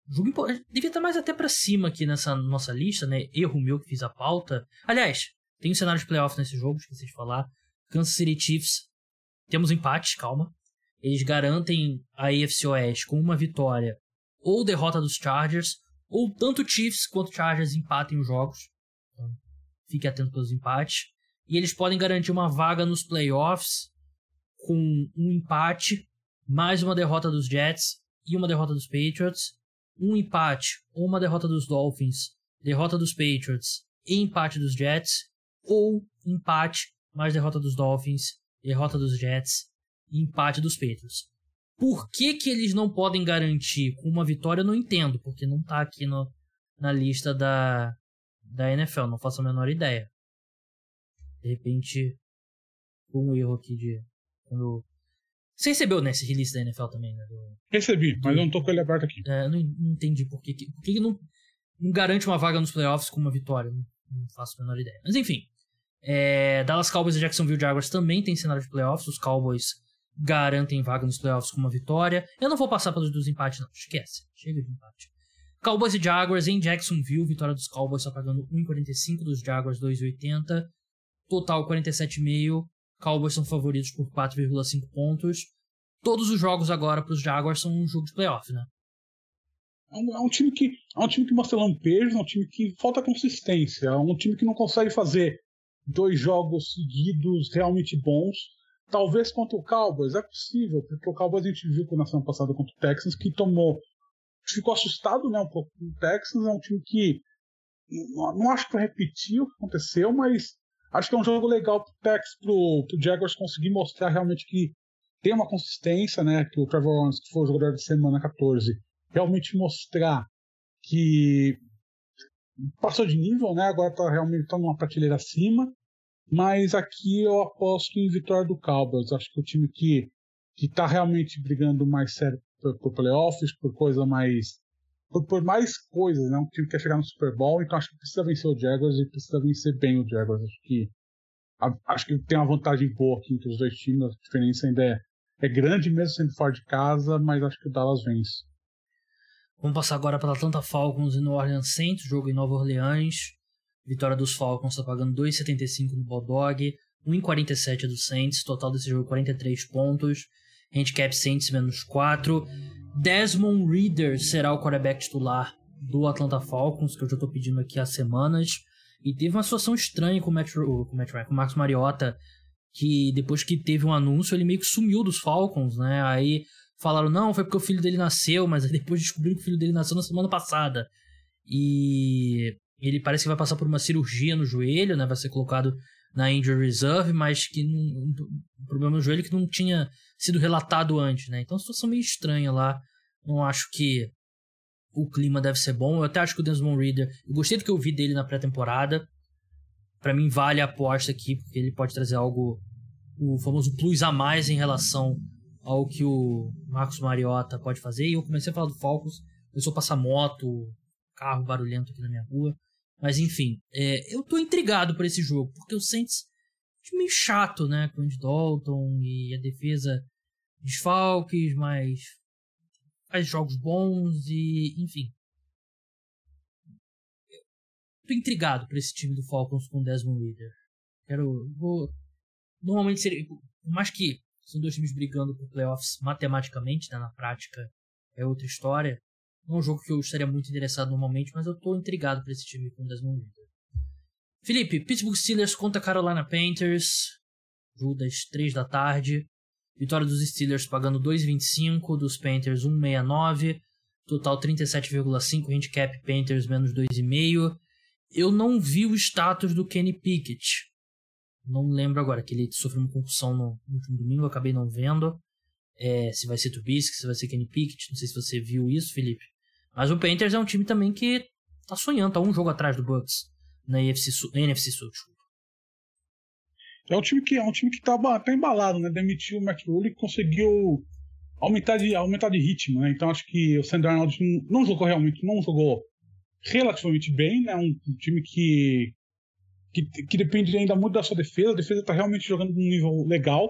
jogo devia estar mais até para cima aqui nessa nossa lista, né? Erro meu que fiz a pauta. Aliás, tem um cenário de playoff nesse jogo, esqueci de falar. Kansas City Chiefs, temos empate, calma. Eles garantem a AFC com uma vitória ou derrota dos Chargers, ou tanto Chiefs quanto Chargers empatem os jogos. Então, fique atento pelos empates. E eles podem garantir uma vaga nos playoffs com um empate, mais uma derrota dos Jets e uma derrota dos Patriots. Um empate ou uma derrota dos Dolphins, derrota dos Patriots e empate dos Jets. Ou empate mais derrota dos Dolphins, derrota dos Jets e empate dos Patriots. Por que, que eles não podem garantir com uma vitória, eu não entendo, porque não tá aqui no, na lista da, da NFL, não faço a menor ideia. De repente, um erro aqui de. Quando... Você recebeu nesse né, release da NFL também, né? Do... Recebi, mas eu não tô com ele aberto aqui. É, não, não entendi por que, por que não, não garante uma vaga nos playoffs com uma vitória. Não, não faço a menor ideia. Mas enfim, é, Dallas Cowboys e Jacksonville Jaguars também tem cenário de playoffs. Os Cowboys garantem vaga nos playoffs com uma vitória. Eu não vou passar pelos dos empates, não. Esquece. Chega de empate. Cowboys e Jaguars em Jacksonville. Vitória dos Cowboys só pagando 1,45, dos Jaguars 2,80. Total 47,5. Cowboys são favoritos por 4,5 pontos. Todos os jogos agora para os Jaguars são um jogo de playoff, né? É um, é um, time que é um time que mostra lampejos, é um time que falta consistência, é um time que não consegue fazer dois jogos seguidos realmente bons. Talvez contra o Cowboys, é possível, porque o Cowboys a gente viu na semana passada contra o Texans que tomou. Ficou assustado né, um pouco com o Texans, é um time que não, acho que repetir o que aconteceu, mas acho que é um jogo legal pro Texans, pro, pro Jaguars conseguir mostrar realmente que tem uma consistência, né? Que o Trevor Lawrence, que foi o jogador da semana 14, realmente mostrar que passou de nível, né? Agora tá realmente tá numa prateleira acima. Mas aqui eu aposto em vitória do Cowboys. Acho que o time que, que tá realmente brigando mais sério por, por playoffs, por coisa mais. Por, por, mais coisas, né? Um time que quer chegar no Super Bowl, então acho que precisa vencer o Jaguars e precisa vencer bem o Jaguars. Acho que, a, acho que tem uma vantagem boa aqui entre os dois times, a diferença ainda é, é grande mesmo sendo fora de casa, mas acho que o Dallas vence. Vamos passar agora para Atlanta Falcons e New Orleans Saints, jogo em Nova Orleans. Vitória dos Falcons está pagando 2,75 no Bulldog, 1,47 do Saints, total desse jogo 43 pontos. Handicap Saints menos 4. Desmond Reader será o quarterback titular do Atlanta Falcons, que eu já estou pedindo aqui há semanas. E teve uma situação estranha com o, Matt, com o, Matt, com o Marcos Mariota, que depois que teve um anúncio, ele meio que sumiu dos Falcons, né? Aí falaram, não, foi porque o filho dele nasceu, mas depois descobriram que o filho dele nasceu na semana passada. E ele parece que vai passar por uma cirurgia no joelho, né? Vai ser colocado na injury reserve, mas que um problema no joelho que não tinha sido relatado antes, né? Então, uma situação meio estranha lá. Não acho que o clima deve ser bom. Eu até acho que o Desmond Reader, eu gostei do que eu vi dele na pré-temporada. Para mim vale a aposta aqui, porque ele pode trazer algo o famoso plus a mais em relação ao que o Marcos Mariota pode fazer. E eu comecei a falar do Falcons, começou a passar moto, carro barulhento aqui na minha rua. Mas enfim, é, eu tô intrigado por esse jogo, porque o Saints é meio chato, né? Com o Dalton e a defesa desfalques, mas faz jogos bons e, enfim. tô intrigado por esse time do Falcons com Desmond Reader. Quero. Vou, normalmente seria. Por mais que são dois times brigando por playoffs matematicamente, né, na prática é outra história. Não é um jogo que eu estaria muito interessado normalmente, mas eu tô intrigado por esse time com Desmond Reader. Felipe, Pittsburgh Steelers contra Carolina Panthers. Jogo das 3 da tarde. Vitória dos Steelers pagando 2,25, dos Panthers 1,69. Total 37,5, handicap Panthers menos 2,5. Eu não vi o status do Kenny Pickett. Não lembro agora, que ele sofreu uma concussão no, último domingo, acabei não vendo. É, se vai ser Trubisky, se vai ser Kenny Pickett, não sei se você viu isso, Felipe. Mas o Panthers é um time também que tá sonhando, tá um jogo atrás do Bucks na NFC, NFC Sul. É um time que é um time que tá, tá embalado, né? Demitiu o McRuley e conseguiu aumentar de, aumentar de ritmo, né? Então acho que o Sandro Arnold não jogou realmente, não jogou relativamente bem, né? Um, um time que, que, que depende ainda muito da sua defesa. A defesa está realmente jogando num nível legal.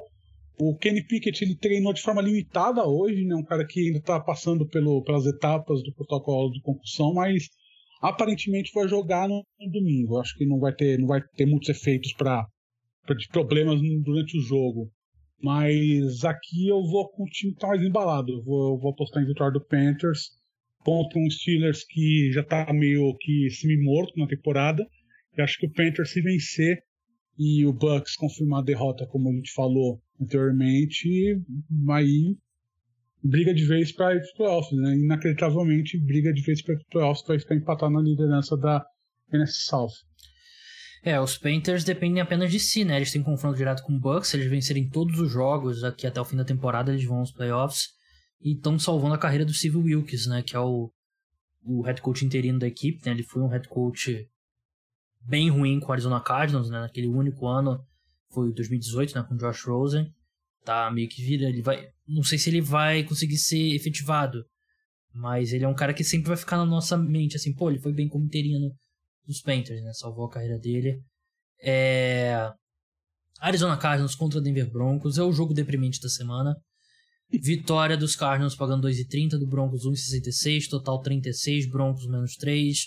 O Kenny Pickett ele treinou de forma limitada hoje, né? Um cara que ainda está passando pelo, pelas etapas do protocolo de concussão, mas aparentemente vai jogar no, no domingo. Acho que não vai ter, não vai ter muitos efeitos para problemas durante o jogo. Mas aqui eu vou com o time que tá mais embalado. Eu vou, eu vou apostar em vitória do Panthers contra um Steelers que já está meio que semi-morto na temporada. Eu acho que o Panthers se vencer e o Bucks confirmar a derrota, como a gente falou anteriormente, aí briga de vez para os playoffs, né? Inacreditavelmente briga de vez para os playoffs para ficar empatado na liderança da NFC South. É, os Panthers dependem apenas de si, né? Eles têm confronto direto com o Bucks, eles vencerem todos os jogos aqui até o fim da temporada, eles vão aos playoffs e estão salvando a carreira do Steve Wilkes, né? Que é o, o head coach interino da equipe, né? Ele foi um head coach bem ruim com o Arizona Cardinals, né? Naquele único ano, foi 2018, né? Com o Josh Rosen. Tá meio que vira, ele vai... Não sei se ele vai conseguir ser efetivado, mas ele é um cara que sempre vai ficar na nossa mente, assim, pô, ele foi bem como interino dos Panthers, né? Salvou a carreira dele. É... Arizona Cardinals contra Denver Broncos é o jogo deprimente da semana. Vitória dos Cardinals pagando 2,30, do Broncos 1,66, total 36, Broncos menos 3.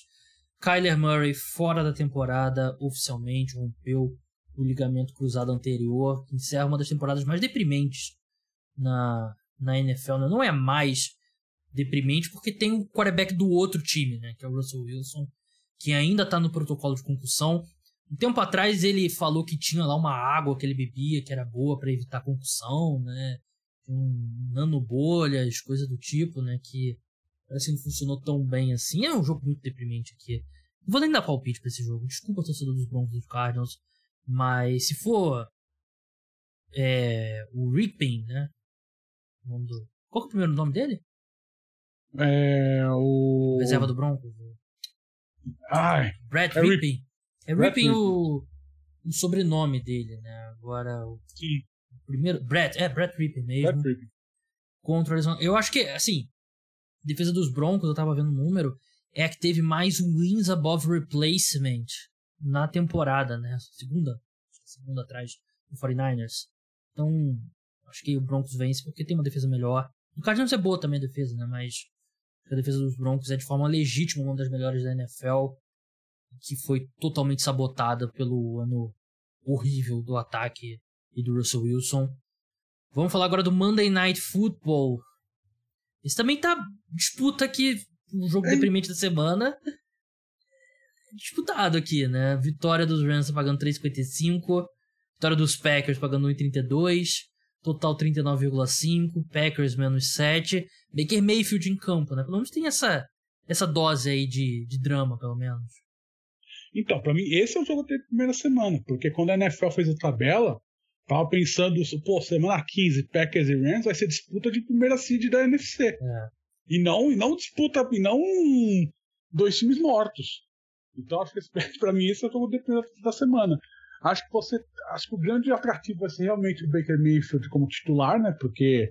Kyler Murray fora da temporada, oficialmente rompeu o ligamento cruzado anterior, que encerra uma das temporadas mais deprimentes na, na NFL. Né? Não é mais deprimente porque tem o quarterback do outro time, né? que é o Russell Wilson, que ainda está no protocolo de concussão. Um tempo atrás ele falou que tinha lá uma água que ele bebia que era boa para evitar concussão, né? com nanobolhas, coisa do tipo, né? Que parece que não funcionou tão bem assim. É um jogo muito deprimente aqui. Não vou nem dar palpite pra esse jogo. Desculpa, torcedor dos Broncos dos Cardinals. Mas se for é, o Ripping, né? Do... Qual é o primeiro nome dele? É o. Reserva do Broncos. Ai. Brad é Ripping. É Ripping o... o sobrenome dele, né? Agora o. Sim. Primeiro, Brett, é, Brett Rippey mesmo. Brett Contra o Arizona. Eu acho que, assim, defesa dos Broncos, eu tava vendo o número, é a que teve mais wins above replacement na temporada, né? Segunda, segunda atrás do 49ers. Então, acho que o Broncos vence porque tem uma defesa melhor. O Cardinals é boa também a defesa, né? Mas a defesa dos Broncos é de forma legítima uma das melhores da NFL, que foi totalmente sabotada pelo ano horrível do ataque e do Russell Wilson. Vamos falar agora do Monday Night Football. Esse também tá disputa aqui, o um jogo é. deprimente da semana. Disputado aqui, né? Vitória dos Rams pagando 3,55. Vitória dos Packers pagando 1,32. Total 39,5. Packers menos 7. Baker Mayfield em campo, né? Pelo menos tem essa, essa dose aí de, de drama, pelo menos. Então, para mim, esse é o jogo da primeira semana. Porque quando a NFL fez a tabela, Tava pensando, pô, semana 15, Packers e Rams vai ser disputa de primeira seed da NFC. É. E não, e não disputa, e não dois times mortos. Então acho que para mim esse é o jogo da semana. Acho que você, acho que o grande atrativo vai ser realmente o Baker Mayfield como titular, né? Porque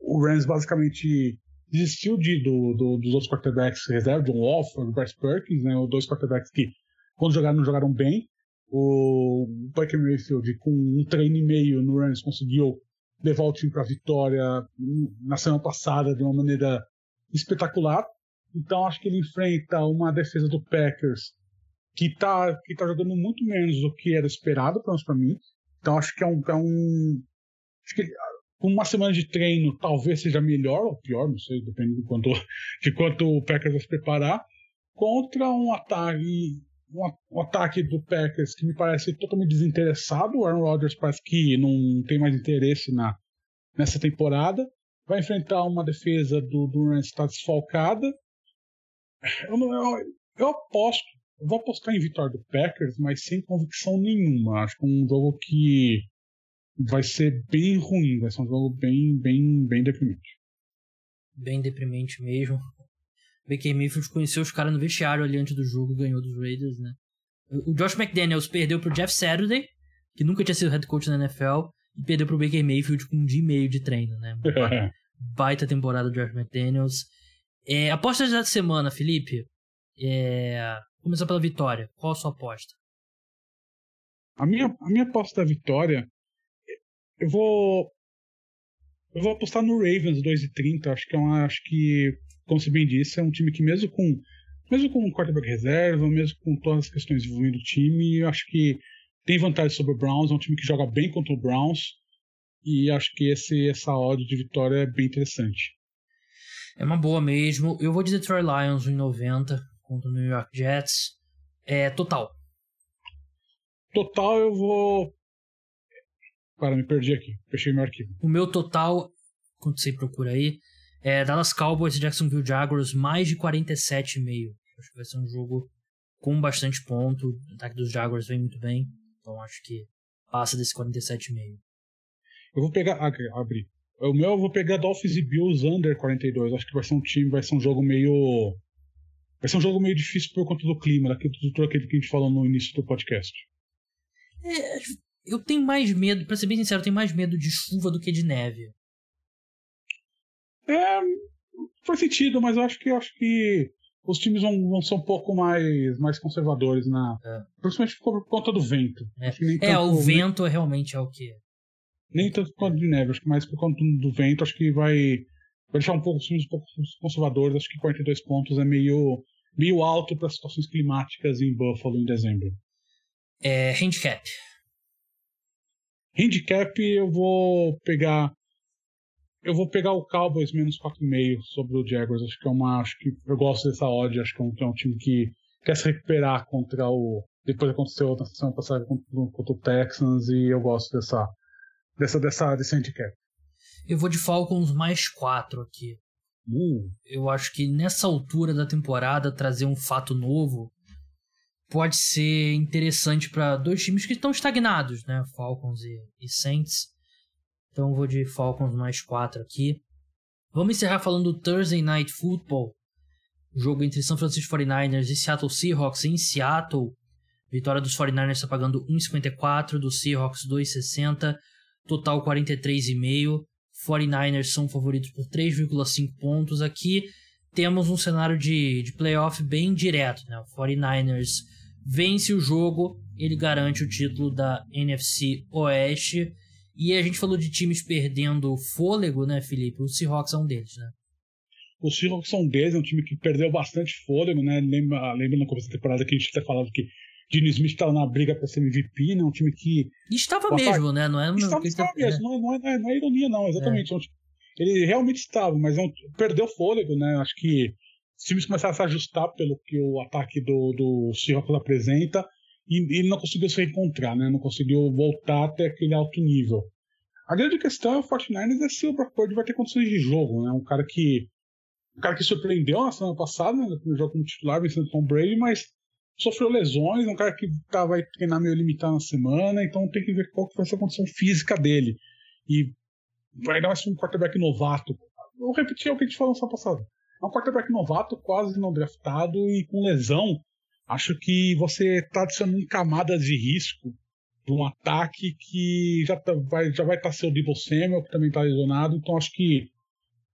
o Rams basicamente desistiu de, do, do, dos outros quarterbacks reserva, John Wolford, Bryce Perkins, né? Os dois quarterbacks que quando jogaram não jogaram bem o Baker Mayfield, com um treino e meio no Rams, conseguiu levar o time para a vitória na semana passada de uma maneira espetacular. Então acho que ele enfrenta uma defesa do Packers que tá, que tá jogando muito menos do que era esperado, pelo menos pra mim. Então acho que é um. É um acho que com uma semana de treino talvez seja melhor ou pior, não sei, depende de quanto, de quanto o Packers vai se preparar, contra um ataque, um, ataque do Packers que me parece totalmente desinteressado. O Aaron Rodgers parece que não tem mais interesse na, nessa temporada. Vai enfrentar uma defesa do, Rams que está desfalcada. Eu, não, eu, eu aposto, eu vou apostar em vitória do Packers, mas sem convicção nenhuma. Acho que é um jogo que vai ser bem ruim, vai ser um jogo bem, bem, bem deprimente. Bem deprimente mesmo. Baker Mayfield conheceu os caras no vestiário ali antes do jogo, ganhou dos Raiders, né? O Josh McDaniels perdeu pro Jeff Saturday, que nunca tinha sido head coach na NFL, e perdeu pro Baker Mayfield com um dia e meio de treino, né? Baita temporada do Josh McDaniels. É, apostas da semana, Felipe. É, começar pela vitória. Qual a sua aposta? A minha, a minha aposta da vitória eu vou. Eu vou apostar no Ravens 2,30. Acho que é uma. Acho que, como você bem disse, é um time que mesmo com. Mesmo com um quarterback reserva, mesmo com todas as questões envolvendo o time, eu acho que tem vantagem sobre o Browns. É um time que joga bem contra o Browns. E acho que esse, essa odd de vitória é bem interessante. É uma boa mesmo. Eu vou de Detroit Lions em 90 contra o New York Jets. É total. Total eu vou Cara, me perdi aqui. Fechei meu arquivo. O meu total, quando você procura aí, é Dallas Cowboys e Jacksonville Jaguars, mais de 47,5. Acho que vai ser um jogo com bastante ponto. O ataque dos Jaguars vem muito bem. Então acho que passa desse 47,5. Eu vou pegar. Ah, abri. O meu eu vou pegar Dolphins e Bills under 42. Acho que vai ser um time, vai ser um jogo meio. Vai ser um jogo meio difícil por conta do clima, daquilo, tudo aquilo que a gente falou no início do podcast. É, eu tenho mais medo, pra ser bem sincero, eu tenho mais medo de chuva do que de neve. É. Faz sentido, mas eu acho que eu acho que os times vão, vão ser um pouco mais, mais conservadores na. É. Principalmente por conta do vento. É, é o vento nem, realmente é o que. Nem tanto por conta de neve, acho que mais por conta do vento, acho que vai, vai deixar um pouco os times um pouco conservadores. Acho que 42 pontos é meio, meio alto para situações climáticas em Buffalo em dezembro. É, handicap. Handicap eu vou pegar. Eu vou pegar o Cowboys menos 4,5 sobre o Jaguars. Acho que é uma. Acho que eu gosto dessa odd. Acho que é um, é um time que quer se recuperar contra o. Depois aconteceu na semana passada contra, contra o Texans e eu gosto dessa. Dessa, dessa, desse handicap. Eu vou de Falcons mais 4 aqui. Uh. Eu acho que nessa altura da temporada trazer um fato novo pode ser interessante para dois times que estão estagnados, né? Falcons e, e Saints. Então vou de Falcons mais 4 aqui. Vamos encerrar falando do Thursday Night Football. Jogo entre São Francisco 49ers e Seattle Seahawks em Seattle. Vitória dos 49ers está pagando 1,54, do Seahawks 2,60, total 43,5. 49ers são favoritos por 3,5 pontos. Aqui temos um cenário de, de playoff bem direto. Né? O 49ers vence o jogo, ele garante o título da NFC Oeste. E a gente falou de times perdendo fôlego, né, Felipe? O Seahawks é um deles, né? O Seahawks é um deles, é um time que perdeu bastante fôlego, né? Lembra, lembra na começo da temporada que a gente até falado que Dino Smith estava na briga para ser MVP, né? Um time que. Estava mesmo, né? Não é estava, estava mesmo, não, não, é, não, é, ironia, não, exatamente. É. Ele realmente estava, mas é perdeu fôlego, né? Acho que os times começaram a se ajustar pelo que o ataque do, do Seahawks apresenta e ele não conseguiu se reencontrar, né? não conseguiu voltar até aquele alto nível. A grande questão é o 49ers é se o Brock Purdy vai ter condições de jogo, né? Um cara que um cara que surpreendeu na semana passada, né, no jogo como titular, vencendo Tom Brady, mas sofreu lesões, um cara que tá, vai treinar meio limitado na semana, então tem que ver qual que vai ser a condição física dele. E vai dar mais um quarterback novato. Vou repetir o que a gente falou na semana passada. É um quarterback novato, quase não draftado e com lesão. Acho que você está adicionando camadas de risco de um ataque que já, tá, vai, já vai estar tá seu Debo Samuel, que também está lesionado. Então acho que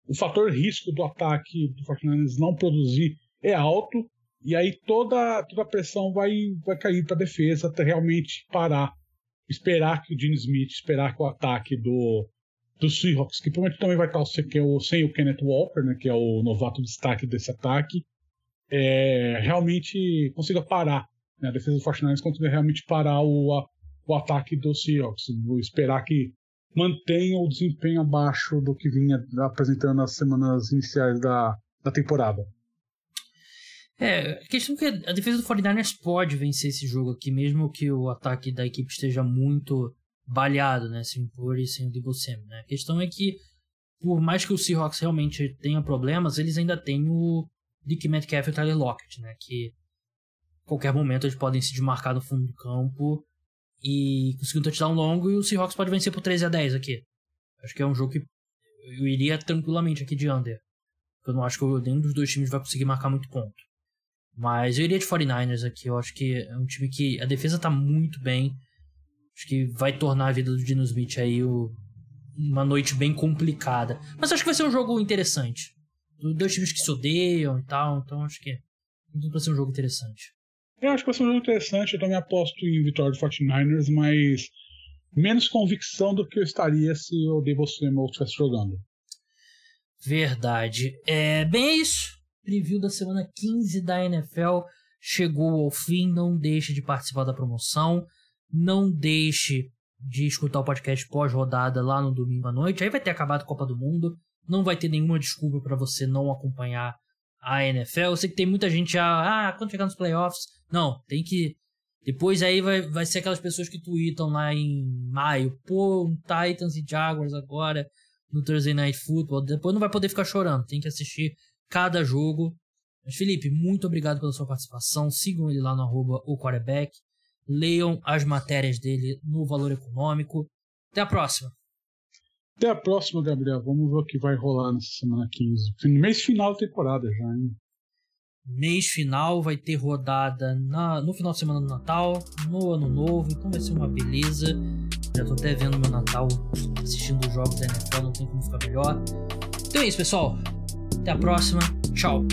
o fator risco do ataque do Fortnite não produzir é alto. E aí toda, toda a pressão vai, vai cair para a defesa até realmente parar. Esperar que o Gene Smith, esperar que o ataque do, do Seahawks, que provavelmente também vai estar sem o, sem o Kenneth Walker, né, que é o novato destaque desse ataque, é, realmente consiga parar né, a defesa do 49ers conseguir realmente parar o, a, o ataque do Seahawks. Vou esperar que mantenha o desempenho abaixo do que vinha apresentando nas semanas iniciais da, da temporada. É, a questão é que a defesa do 49ers pode vencer esse jogo aqui, mesmo que o ataque da equipe esteja muito baleado, né? Sem por e sem o Debo né? A questão é que, por mais que o Seahawks realmente tenha problemas, eles ainda têm o Dick Metcalf e o Tyler Lockett, né? Que a qualquer momento eles podem se desmarcar no fundo do campo e conseguir um touchdown longo e o Seahawks pode vencer por 13 a 10 aqui. Acho que é um jogo que eu iria tranquilamente aqui de under. Eu não acho que nenhum dos dois times vai conseguir marcar muito ponto. Mas eu iria de 49ers aqui. Eu acho que é um time que a defesa tá muito bem. Acho que vai tornar a vida do Dino Smith aí o, uma noite bem complicada. Mas acho que vai ser um jogo interessante. Dois times que se odeiam e tal. Então acho que vai ser um jogo interessante. Eu acho que vai ser um jogo interessante. Eu também aposto em vitória do 49ers, mas menos convicção do que eu estaria se o Debo Samuel estivesse jogando. Verdade. É, bem, é isso. Preview da semana 15 da NFL chegou ao fim. Não deixe de participar da promoção. Não deixe de escutar o podcast pós-rodada lá no domingo à noite. Aí vai ter acabado a Copa do Mundo. Não vai ter nenhuma desculpa para você não acompanhar a NFL. Eu sei que tem muita gente já, ah, quando chegar nos playoffs. Não, tem que. Depois aí vai, vai ser aquelas pessoas que tweetam lá em maio. Pô, um Titans e Jaguars agora no Thursday Night Football. Depois não vai poder ficar chorando. Tem que assistir cada jogo. Mas, Felipe, muito obrigado pela sua participação. Sigam ele lá no arroba o quarterback. Leiam as matérias dele no Valor Econômico. Até a próxima. Até a próxima, Gabriel. Vamos ver o que vai rolar nessa semana 15. Mês final da temporada já, hein? Mês final vai ter rodada na, no final de semana do Natal, no Ano Novo, então vai ser uma beleza. Já tô até vendo meu Natal assistindo os jogos da NFL, não tem como ficar melhor. Então é isso, pessoal. Até a próxima. Tchau.